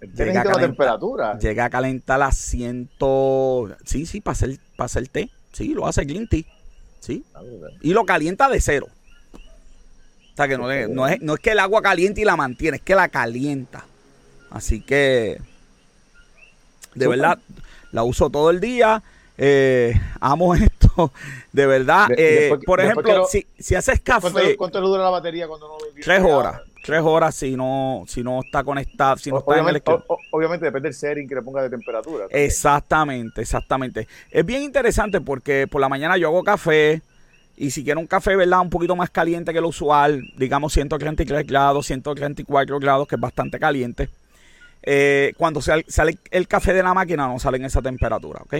El té llega a temperatura. Llega a calentar a ciento. Sí, sí, para hacer, para hacer té. Sí, lo hace green tea. Sí. Ah, y lo calienta de cero. O sea que no, es, no es que el agua caliente y la mantiene, es que la calienta. Así que, de verdad, la uso todo el día. Eh, amo esto, de verdad. Eh, por ejemplo, si, si, haces café. ¿cuánto, le dura la batería cuando no Tres horas. Tres horas si no, si no está conectado, si no está obviamente, en el obviamente depende del setting que le ponga de temperatura. Exactamente, exactamente. Es bien interesante porque por la mañana yo hago café y si quiero un café, ¿verdad? Un poquito más caliente que lo usual, digamos 133 grados, 134 grados, que es bastante caliente eh, cuando sale, el café de la máquina no sale en esa temperatura, ¿ok?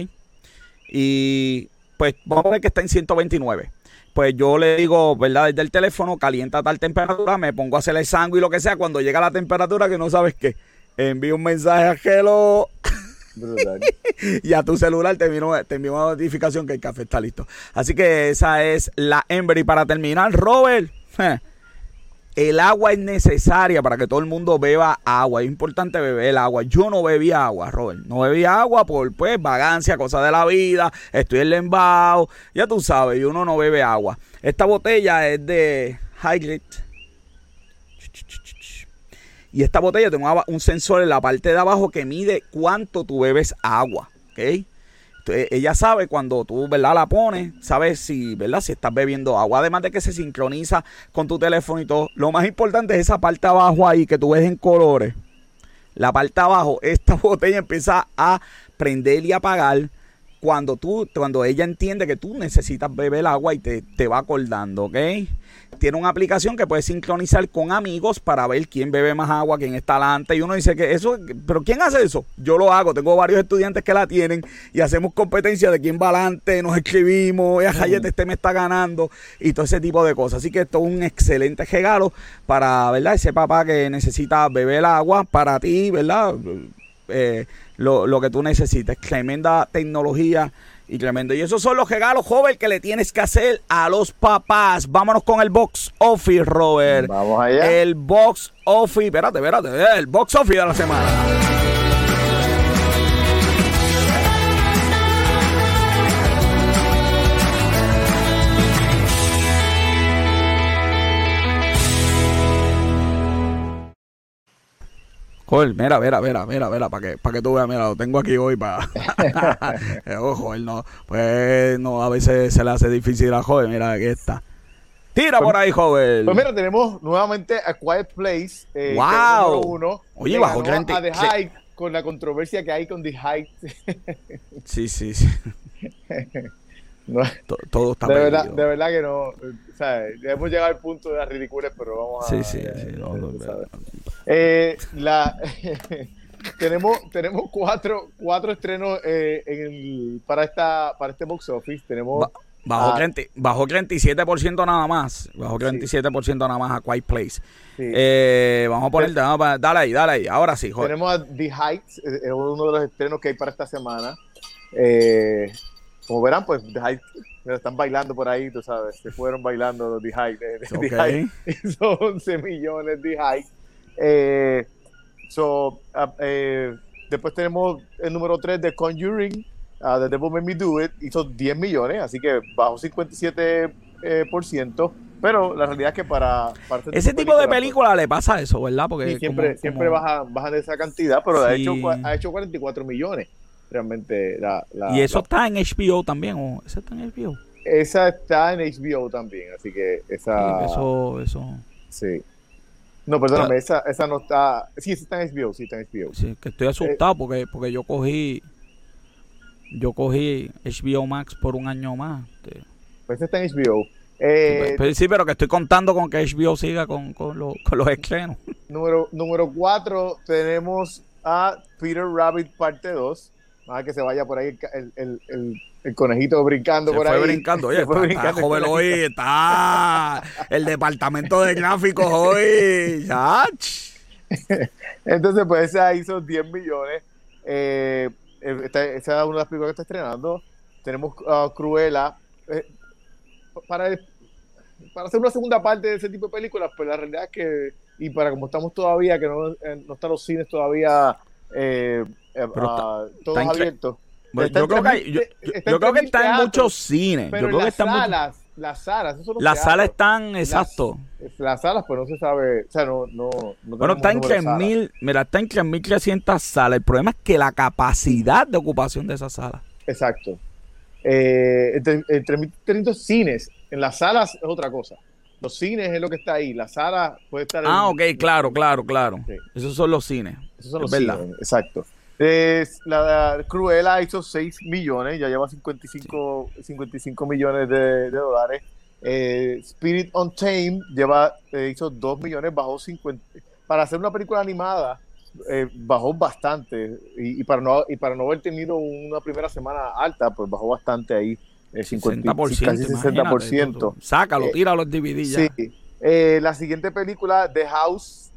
Y pues vamos a ver que está en 129. Pues yo le digo, ¿verdad? Desde el teléfono, calienta tal temperatura, me pongo a hacer el sangre y lo que sea. Cuando llega la temperatura que no sabes qué, envío un mensaje a Hello. y a tu celular te envío, te envío una notificación que el café está listo. Así que esa es la Ember. Y para terminar, Robert. El agua es necesaria para que todo el mundo beba agua. Es importante beber el agua. Yo no bebía agua, Robert. No bebía agua por pues vagancia, cosa de la vida. Estoy en lembao. Ya tú sabes, y uno no bebe agua. Esta botella es de Hydrate. Y esta botella tiene un sensor en la parte de abajo que mide cuánto tú bebes agua. ¿Ok? Ella sabe cuando tú, ¿verdad? La pones, sabes si, ¿verdad? Si estás bebiendo agua. Además de que se sincroniza con tu teléfono y todo. Lo más importante es esa parte abajo ahí que tú ves en colores. La parte abajo, esta botella empieza a prender y apagar cuando tú, cuando ella entiende que tú necesitas beber agua y te, te va acordando, ¿ok? tiene una aplicación que puede sincronizar con amigos para ver quién bebe más agua, quién está adelante. Y uno dice que eso, pero ¿quién hace eso? Yo lo hago. Tengo varios estudiantes que la tienen y hacemos competencia de quién va adelante, nos escribimos, ¡Ya, Jayete, este me está ganando y todo ese tipo de cosas. Así que esto es un excelente regalo para, ¿verdad? Ese papá que necesita beber agua para ti, ¿verdad? Eh, lo, lo que tú necesites. Tremenda tecnología y tremendo. Y esos son los regalos, joven, que le tienes que hacer a los papás. Vámonos con el box office, Robert. Vamos allá. El box office, espérate, espérate, el box office de la semana. Joder, mira, mira, mira, mira, mira, para que, para que tú veas, mira, lo tengo aquí hoy para... Ojo, él no, pues no, a veces se le hace difícil a joven, mira, aquí está. Tira por ahí, joven. Pues mira, tenemos nuevamente a Quiet Place. Eh, ¡Wow! Uno, Oye, bajo gente. A The Hype, con la controversia que hay con The Hype. sí, sí, sí. todo, está de verdad, de verdad que no. O sea, hemos llegado al punto de las ridículas, pero vamos a. Sí, sí, sí. No, no, eh, la, tenemos, tenemos cuatro, cuatro estrenos eh, en el, para, esta, para este box office. Tenemos Bajó, 30, bajó 37% nada más. Bajó 37% nada más a Quiet Place. Eh, vamos a poner, dale ahí, dale ahí. Ahora sí, joder. Tenemos a The Heights, es uno de los estrenos que hay para esta semana. Eh, como verán, pues The Heights están bailando por ahí, tú sabes. Se fueron bailando los The Heights. Eh, Son 11 millones The Heights. Eh, so, uh, eh, después tenemos el número 3 de Conjuring, uh, The Devil Made Me Do It, hizo 10 millones, así que bajo 57%. Eh, por ciento, pero la realidad es que para, este ese tipo de película pues, le pasa eso, ¿verdad? Porque siempre, siempre bajan, bajan de esa cantidad, pero ha, hecho, ha hecho 44 millones realmente. La, ¿Y eso está en HBO también? ¿o ¿Esa está en HBO? Esa está en HBO también, así que esa... eso, eso... Sí. No, perdóname, esa, esa no está... Sí, esa está en HBO, sí, está en HBO. Sí, que estoy asustado porque, porque yo cogí... Yo cogí HBO Max por un año más. Pues está en HBO. Eh, pues, sí, pero que estoy contando con que HBO siga con, con, con los estrenos. Número, número 4 tenemos a Peter Rabbit parte 2. Más que se vaya por ahí el, el, el, el conejito brincando por fue ahí. Brincando. Oye, está, brincando joven hoy, está el departamento de gráficos hoy. Entonces, pues esa hizo 10 millones. Eh, esa es una de las películas que está estrenando. Tenemos uh, Cruella. Eh, para, para hacer una segunda parte de ese tipo de películas, pues la realidad es que, y para como estamos todavía, que no, eh, no están los cines todavía eh, eh ah, todos abiertos. yo, creo que, yo, creo que está en muchos cines. Pero yo creo las, salas, las salas, las salas están, exacto. Las, salas, pues no se sabe, o sea, no, no, Bueno, está en 3.000, mira, está en 3.300 salas. El problema es que la capacidad de ocupación de esas salas. Exacto eh, entre, entre cines. En las salas es otra cosa. Los cines es lo que está ahí. La sala puede estar. Ah, ok, claro, claro, claro. Esos son los cines. Esos son los cines, exacto. La, Cruella hizo 6 millones, ya lleva 55, 55 millones de, dólares. Eh, Spirit on Tame lleva, eh, hizo 2 millones, bajó 50. Para hacer una película animada, eh, bajó bastante y, para no, y para no haber tenido una primera semana alta, pues bajó bastante ahí. Eh, 50%, casi 60%. sácalo, eh, tíralo DVD ya. Sí. La siguiente película, The House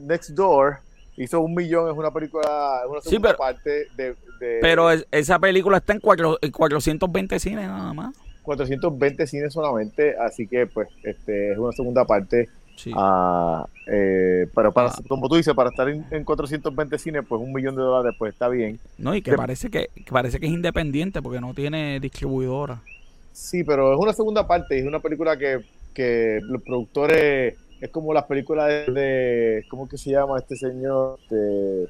Next Door, hizo un millón, es una película, una segunda pero, parte de, Pero esa película está en, cuatro, 420 cines nada más. 420 cines solamente, así que pues este es una segunda parte Ah, eh, pero para, ah. como tú dices, para estar en, 420 cines, pues un millón de dólares, pues está bien. No, y que, parece que, parece que es independiente porque no tiene distribuidora. Sí, pero es una segunda parte, es una película que, que los productores, es como las películas de, ¿cómo que se llama este señor? De,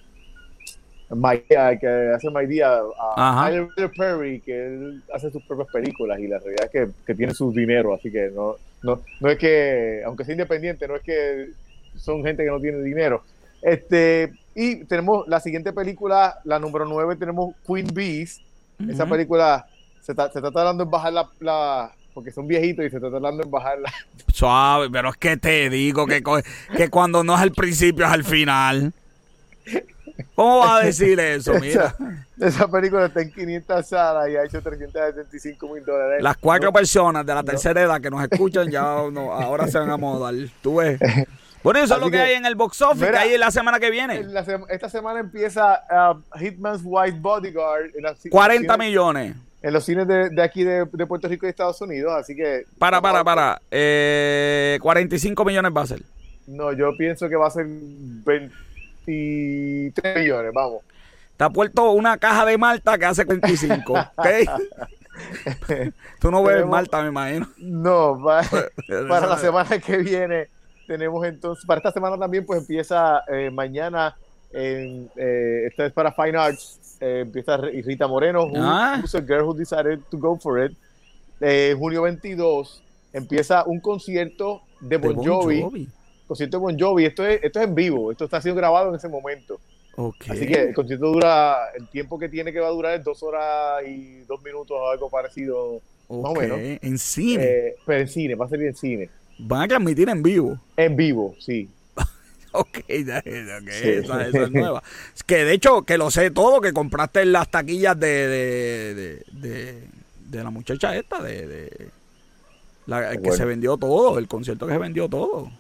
que hace My Día, a Perry, que él hace sus propias películas y la realidad es que, que tiene su dinero, así que no, no, no es que, aunque sea independiente, no es que son gente que no tiene dinero. Este, y tenemos la siguiente película, la número 9, tenemos Queen Bees. Esa película se está, se está tratando en bajar la, porque son viejitos y se está tratando en bajarla. Suave, pero es que te digo que, que cuando no es al principio es al final. ¿Cómo va a decir eso? Mira. Esa, película está en 500 salas y ha hecho 375 mil dólares. Las cuatro personas de la tercera edad que nos escuchan ya ahora se van a modar. Tú ves. Bueno, eso es lo que, hay en el box office, que hay la semana que viene. esta semana empieza uh, Hitman's White Bodyguard. 40 millones. En los cines de, aquí de, Puerto Rico y Estados Unidos, así que... Para, para, para. Eh, 45 millones va a ser. No, yo pienso que va a ser 20 23 millones, vamos. Te ha puesto una caja de Malta que hace 45, ¿ok? Tú no ves Malta, me imagino. No, para, la semana que viene tenemos entonces, para esta semana también pues empieza eh, mañana, en, eh, esta es para Fine Arts, eh, empieza Rita Moreno, ah. who's, a girl who decided to go for it. junio 22 empieza un concierto de Bon, Jovi concierto de Bon Jovi, esto es, esto es en vivo, esto está siendo grabado en ese momento. Así que el concierto dura, el tiempo que tiene que va a durar es dos horas y dos minutos o algo parecido, más o menos. ¿En cine? Eh, pero en cine, va a salir en cine. ¿Van a transmitir en vivo? En vivo, sí. ok, okay esa, es nueva. Que de hecho, que lo sé todo, que compraste las taquillas de, de, de de la muchacha esta, de, la, que se vendió todo, el concierto que se vendió todo.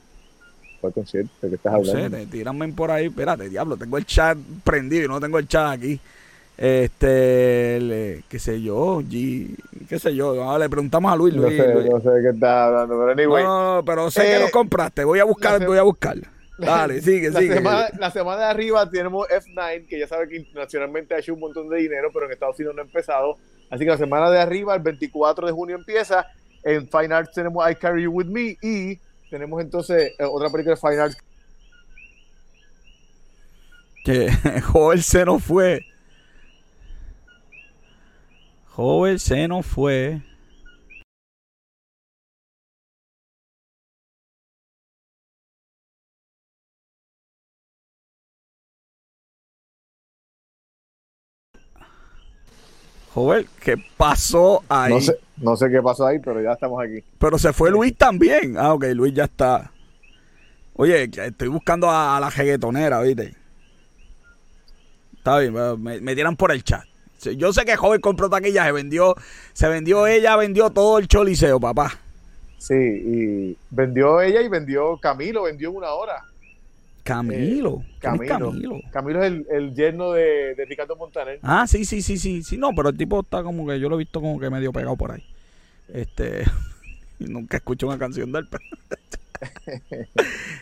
¿Cuál concierto? ¿De qué estás hablando? No sé, tíranme por ahí, espérate, diablo, tengo el chat prendido y no tengo el chat aquí. Este, qué sé yo, G, qué sé yo, le preguntamos a Luis. no, sé, no sé de qué estás hablando, pero anyway. No, no, pero sé que lo eh, compraste, voy a buscar, voy a buscarlo. Dale, sigue, la sigue. Semana, la semana de arriba tenemos F9, que ya sabe que internacionalmente ha hecho un montón de dinero, pero en Estados Unidos no ha empezado. Así que la semana de arriba, el 24 de junio empieza. En Fine Arts tenemos I Carry You With Me y tenemos entonces eh, otra película de Fine Arts. Que Joel se nos fue. Joel se nos fue. Joel, ¿qué pasó ahí? No sé, no sé qué pasó ahí, pero ya estamos aquí. Pero se fue Luis también. Ah, ok, Luis ya está. Oye, estoy buscando a, la jeguetonera, ¿viste? Está bien, me, me tiran por el chat. Yo sé que Joven compró taquilla, se vendió, se vendió ella, vendió todo el choliseo, papá. Sí, y vendió ella y vendió Camilo, vendió en una hora. Camilo. Eh, Camilo. Camilo. es el, yerno de, Ricardo Montaner. Ah, sí, sí, sí, sí. Sí, no, pero el tipo está como que yo lo he visto como que medio pegado por ahí. Este. nunca escucho una canción de él.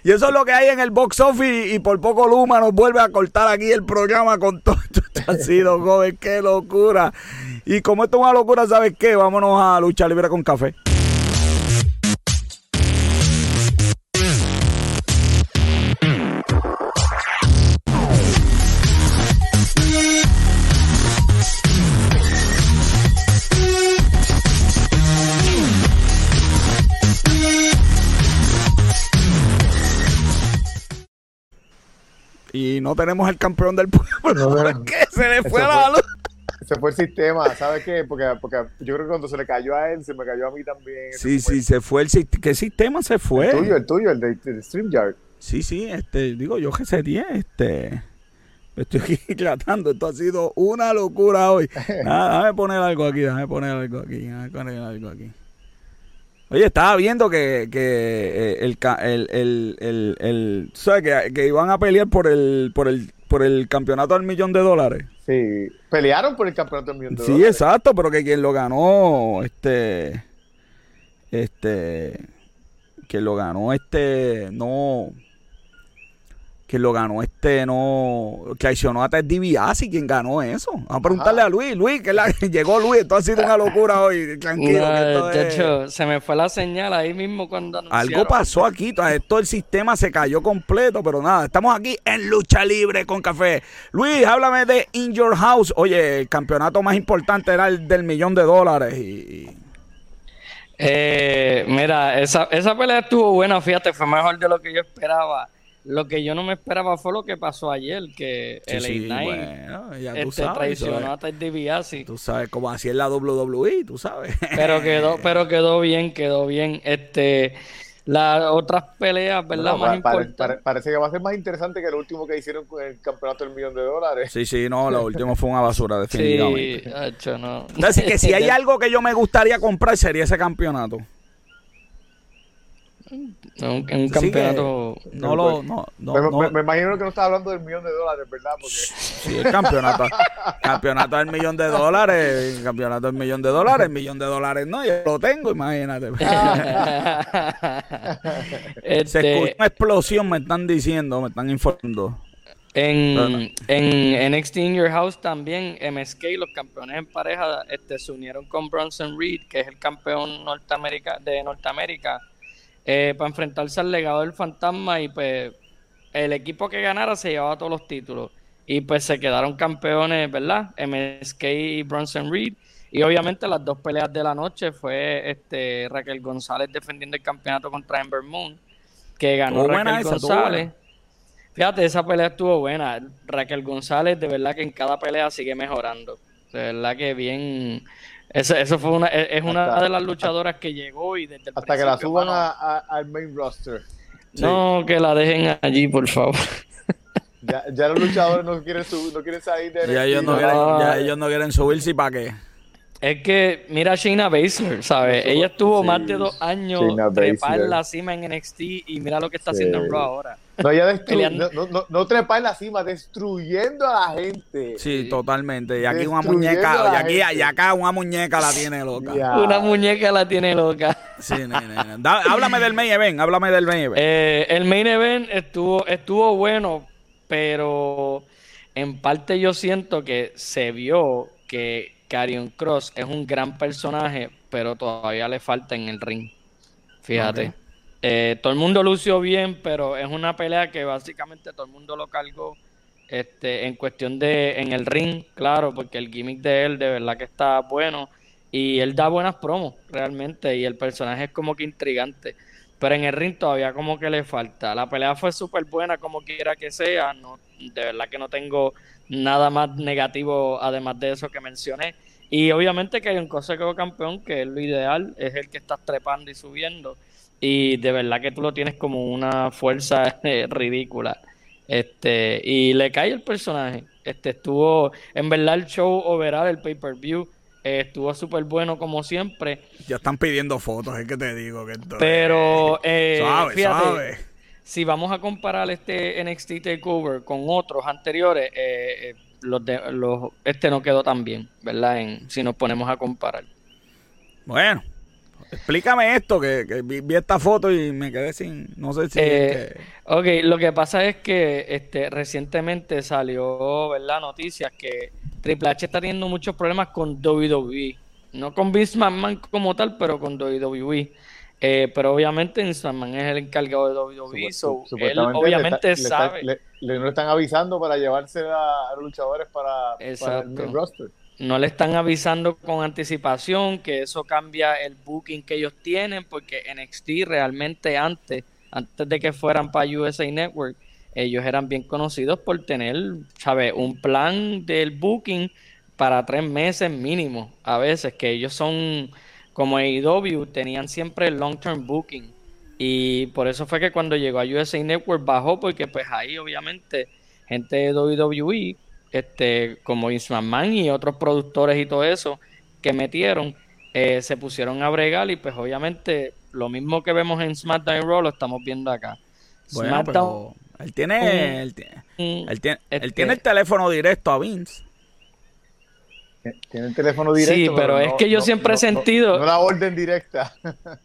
y eso es lo que hay en el box office y, por poco Luma nos vuelve a cortar aquí el programa con todo esto. ha sido, joven, qué locura. Y como esto es una locura, ¿sabes qué? Vámonos a luchar libre con café. Y no tenemos el campeón del pueblo. ¿Por qué? Se le fue, la luz. Se fue el sistema, ¿sabes qué? Porque, porque yo creo que cuando se le cayó a él, se me cayó a mí también. Sí, sí, se fue el sistema. ¿Qué sistema se fue? El tuyo, el tuyo, el de, StreamYard. Sí, sí, este, digo, yo que sé, este. Me estoy aquí tratando, esto ha sido una locura hoy. Ah, déjame poner algo aquí, déjame poner algo aquí, déjame poner algo aquí. Oye, estaba viendo que, que eh, el, el, el, el, el ¿sabes? Que, que, iban a pelear por el, por el, por el campeonato del millón de dólares. Sí, pelearon por el campeonato del millón de sí, dólares. Sí, exacto, pero que quien lo ganó, este, este, quien lo ganó, este, no, que lo ganó este, no, que traicionó a Ted DiBiase, quien ganó eso. Vamos a preguntarle a Luis, Luis, que la, llegó Luis, esto ha sido una locura hoy, tranquilo. se me fue la señal ahí mismo cuando Algo pasó aquí, todo el sistema se cayó completo, pero nada, estamos aquí en Lucha Libre con Café. Luis, háblame de In Your House. Oye, el campeonato más importante era el del millón de dólares y... Eh, mira, esa, esa pelea estuvo buena, fíjate, fue mejor de lo que yo esperaba. Lo que yo no me esperaba fue lo que pasó ayer, que el sí, bueno, ya tú este, sabes, traicionó a Ted DiBiase. Tú sabes cómo así es la WWE, tú sabes. Pero quedó, pero quedó bien, quedó bien. Este, las otras peleas, ¿verdad? más importantes. parece que va a ser más interesante que el último que hicieron con el campeonato del millón de dólares. Sí, sí, no, lo último fue una basura, definitivamente. Sí, hecho, no. Entonces, que si hay algo que yo me gustaría comprar sería ese campeonato. Un, un campeonato. No lo. No, me, me, imagino que no estás hablando del millón de dólares, ¿verdad? Porque... Sí, el campeonato. campeonato del millón de dólares. El campeonato del millón de dólares. El millón de dólares no, yo lo tengo, imagínate. este... Se escucha una explosión, me están diciendo, me están informando. En, en NXT In Your House también, MSK, los campeones en pareja, este, se unieron con Bronson Reed, que es el campeón Norteamérica, de Norteamérica eh, para enfrentarse al legado del fantasma y pues el equipo que ganara se llevaba todos los títulos y pues se quedaron campeones, ¿verdad? MSK y Bronson Reed y obviamente las dos peleas de la noche fue este Raquel González defendiendo el campeonato contra Ember Moon que ganó Raquel González. Fíjate, esa pelea estuvo buena. Raquel González de verdad que en cada pelea sigue mejorando. De verdad que bien eso, eso fue una, e, es una de las luchadoras que llegó y desde el Hasta que la suban al main roster. No, que la dejen allí, por favor. Ya, ya los luchadores no quieren, no quieren salir de ya ellos no, quieren, ya ellos no quieren subirse para qué. Es que, mira a Shayna Baszler, ¿sabes? Ella estuvo más de dos años trepar en la cima en NXT y mira lo que está haciendo en Raw ahora. No, ella no, no, no, trepar en la cima, destruyendo a la gente. Sí, totalmente. Y aquí una muñeca, y aquí y acá una muñeca la tiene loca. Una muñeca la tiene loca. Sí, nene, háblame del main event, háblame del main event. Eh, el main event estuvo, estuvo bueno, pero en parte yo siento que se vio que Carion Cross es un gran personaje, pero todavía le falta en el ring. Fíjate. Eh, todo el mundo lució bien, pero es una pelea que básicamente todo el mundo lo cargó este, en cuestión de en el ring, claro, porque el gimmick de él de verdad que está bueno y él da buenas promos realmente y el personaje es como que intrigante. Pero en el ring todavía como que le falta. La pelea fue súper buena como quiera que sea. No, de verdad que no tengo nada más negativo además de eso que mencioné. Y obviamente que hay un quedó campeón, que es lo ideal, es el que estás trepando y subiendo. Y de verdad que tú lo tienes como una fuerza eh, ridícula. Este, y le cae el personaje. Este estuvo, en verdad, el show overall, el pay-per-view, eh, estuvo súper bueno como siempre. Ya están pidiendo fotos, es que te digo que Pero, eh, fíjate, si vamos a comparar este NXT Takeover con otros anteriores, eh, los de, los, este no quedó tan bien, ¿verdad? En, si nos ponemos a comparar. Bueno, explícame esto, que, vi, esta foto y me quedé sin, no sé si... Ok, lo que pasa es que este, recientemente salió, ¿verdad? Noticias que Triple H está teniendo muchos problemas con WWE. No con Vince McMahon como tal, pero con WWE. Eh, pero obviamente Vince McMahon es el encargado de WWE. él obviamente sabe. Le, no le están avisando para llevarse a, los luchadores para, el roster. No le están avisando con anticipación que eso cambia el booking que ellos tienen, porque NXT realmente antes, antes de que fueran para USA Network, ellos eran bien conocidos por tener, ¿sabes? Un plan del booking para tres meses mínimo. A veces que ellos son como AEW, tenían siempre el long term booking. Y por eso fue que cuando llegó a USA Network bajó, porque pues ahí obviamente gente de WWE, este, como Vince McMahon y otros productores y todo eso, que metieron, eh, se pusieron a bregar y pues obviamente lo mismo que vemos en SmackDown Raw lo estamos viendo acá. SmackDown, él tiene, él, tiene, él, tiene, él tiene el teléfono directo a Vince. Tiene el teléfono directo. Sí, pero, es que yo siempre he sentido. No, la orden directa.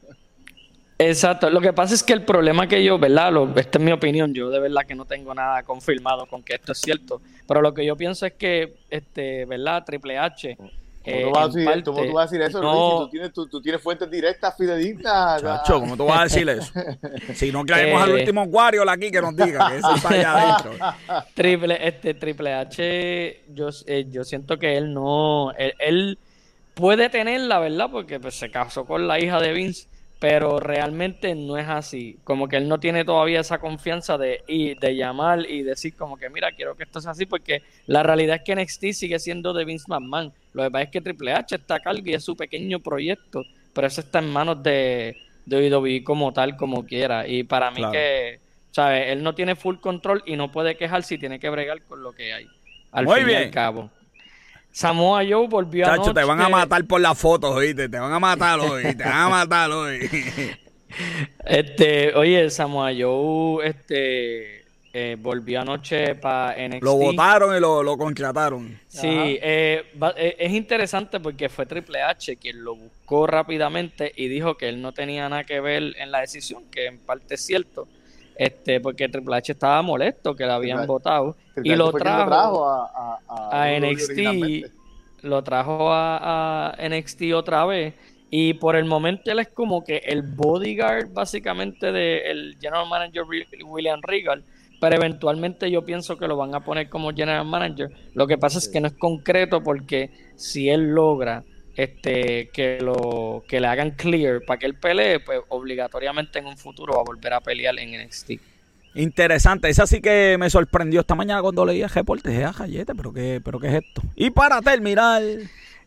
Exacto. Lo que pasa es que el problema que yo, ¿verdad? esta es mi opinión. Yo de verdad que no tengo nada confirmado con que esto es cierto. Pero lo que yo pienso es que, este, ¿verdad? Triple H ¿Cómo, tú, vas a decir, ¿Cómo tú vas a decir eso, no, ¿Tú tienes, tú, tienes fuentes directas, fidedignas. Chacho, ¿cómo tú vas a decir eso? si no caemos al eh, último Wario aquí que nos diga que ese está allá adentro. Triple, este, Triple H, yo, eh, yo siento que él no... Él, puede tenerla, ¿verdad? Porque pues, se casó con la hija de Vince pero realmente no es así. Como que él no tiene todavía esa confianza de, de llamar y decir como que mira, quiero que esto sea así, porque la realidad es que NXT sigue siendo de Vince McMahon. Lo que pasa es que Triple H está a cargo y es su pequeño proyecto, pero eso está en manos de, de WWE como tal, como quiera. Y para mí que, ¿sabes? Él no tiene full control y no puede quejar si tiene que bregar con lo que hay. Al fin y al cabo. Samoa Joe volvió Chacho, te van a matar por las fotos, oíste. Te van a matar hoy. te van a matar hoy. este, oye, Samoa Joe, este, eh, volvió anoche para NXT. Lo votaron y lo, lo contrataron. Sí, eh, eh, es interesante porque fue Triple H quien lo buscó rápidamente y dijo que él no tenía nada que ver en la decisión, que en parte es cierto este porque Triple H estaba molesto que lo habían votado. Y lo trajo, a, NXT lo trajo a, NXT otra vez. Y por el momento él es como que el bodyguard básicamente del general manager William Regal. Pero eventualmente yo pienso que lo van a poner como general manager. Lo que pasa es que no es concreto porque si él logra este, que lo que le hagan clear para que él pelee, pues obligatoriamente en un futuro va a volver a pelear en NXT. Interesante, esa sí que me sorprendió esta mañana cuando leí el reporte, dije, ah, pero qué, pero qué es esto. Y para terminar,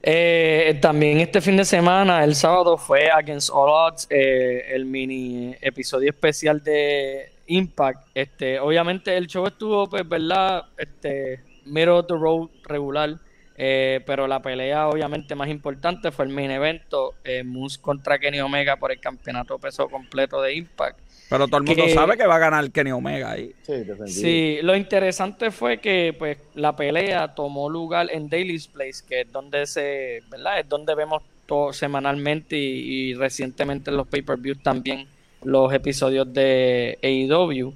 eh, también este fin de semana, el sábado, fue Against All Odds, eh, el mini episodio especial de Impact. Este, obviamente el show estuvo, pues, ¿verdad? Este, middle of the road regular. Eh, pero la pelea obviamente más importante fue el main evento, eh, Moose contra Kenny Omega por el campeonato peso completo de Impact. Pero todo el mundo sabe que va a ganar Kenny Omega ahí. Sí, sí, lo interesante fue que pues la pelea tomó lugar en Daily's Place, que es donde se, ¿verdad? Es donde vemos todo semanalmente y, recientemente en los pay-per-views también los episodios de AEW.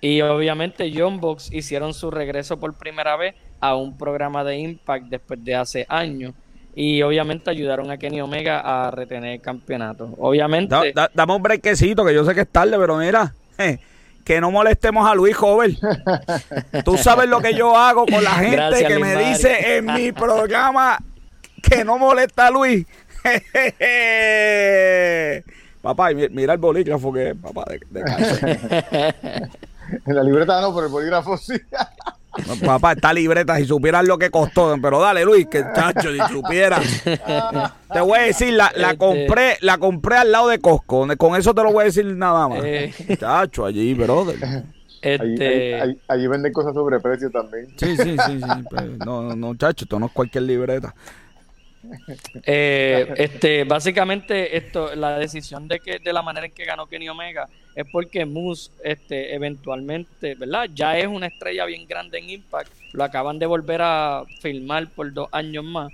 Y obviamente John Box hicieron su regreso por primera vez a un programa de Impact después de hace años. Y obviamente ayudaron a Kenny Omega a retener el campeonato. Obviamente. dame un brequecito, que yo sé que es tarde, pero mira. que no molestemos a Luis Jover. Tú sabes lo que yo hago con la gente que me dice en mi programa que no molesta a Luis. papá, mira el bolígrafo que es, papá, de, En la libreta no, pero el bolígrafo sí. Papá, esta libreta, si supieras lo que costó, pero dale, Luis, que chacho, si supieras. te voy a decir, la, la este compré, la compré al lado de Costco. Con eso te lo voy a decir nada más. Eh. Chacho, allí, brother. Este... Allí, venden cosas sobre precio también. Sí, sí, sí, sí. Pues, no, no, chacho, esto no es cualquier libreta. Eh, este, básicamente, esto, la decisión de que de la manera en que ganó Kenny Omega es porque Moose, este, eventualmente, ¿verdad? Ya es una estrella bien grande en Impact. Lo acaban de volver a filmar por dos años más.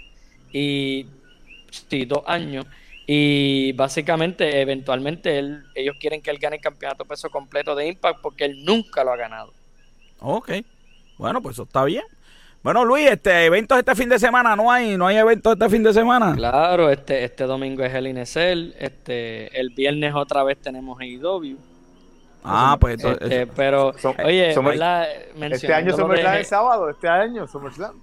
Y sí, dos años. Y básicamente, eventualmente, él, ellos quieren que él gane el campeonato peso completo de Impact porque él nunca lo ha ganado. Ok. Bueno, pues eso está bien. Bueno, Luis, este eventos este fin de semana no hay, no hay eventos este fin de semana. Claro, este este domingo es el Inesel, este el viernes otra vez tenemos AEW. Ah, pues este, pero oye, Este año SummerSlam es sábado, este año SummerSlam.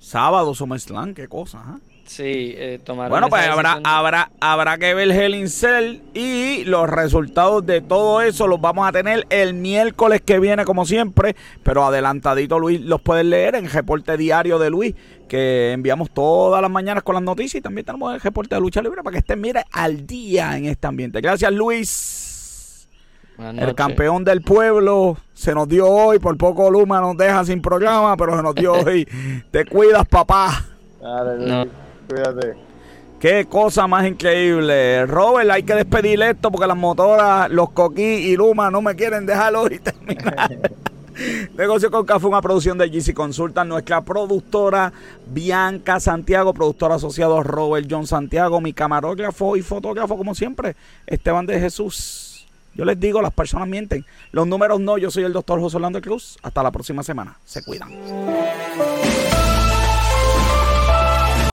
Sábado SummerSlam, qué cosa, ¿ah? Sí, eh, Bueno, pues habrá, habrá, habrá que ver Hell in Cell y los resultados de todo eso los vamos a tener el miércoles que viene, como siempre. Pero adelantadito, Luis, los puedes leer en el reporte diario de Luis, que enviamos todas las mañanas con las noticias. Y también tenemos el reporte de lucha libre para que estén, mire, al día en este ambiente. Gracias, Luis. El campeón del pueblo se nos dio hoy. Por poco Luma nos deja sin programa, pero se nos dio hoy. Te cuidas, papá. Cuídate. Qué cosa más increíble. Robert, hay que despedir esto porque las motoras, los coquí y Luma no me quieren dejarlo y terminar. Negocio con Café, una producción de GC Consulta. Nuestra productora Bianca Santiago, productor asociado Robert John Santiago, mi camarógrafo y fotógrafo, como siempre, Esteban de Jesús. Yo les digo, las personas mienten. Los números no. Yo soy el doctor José Orlando Cruz. Hasta la próxima semana. Se cuidan.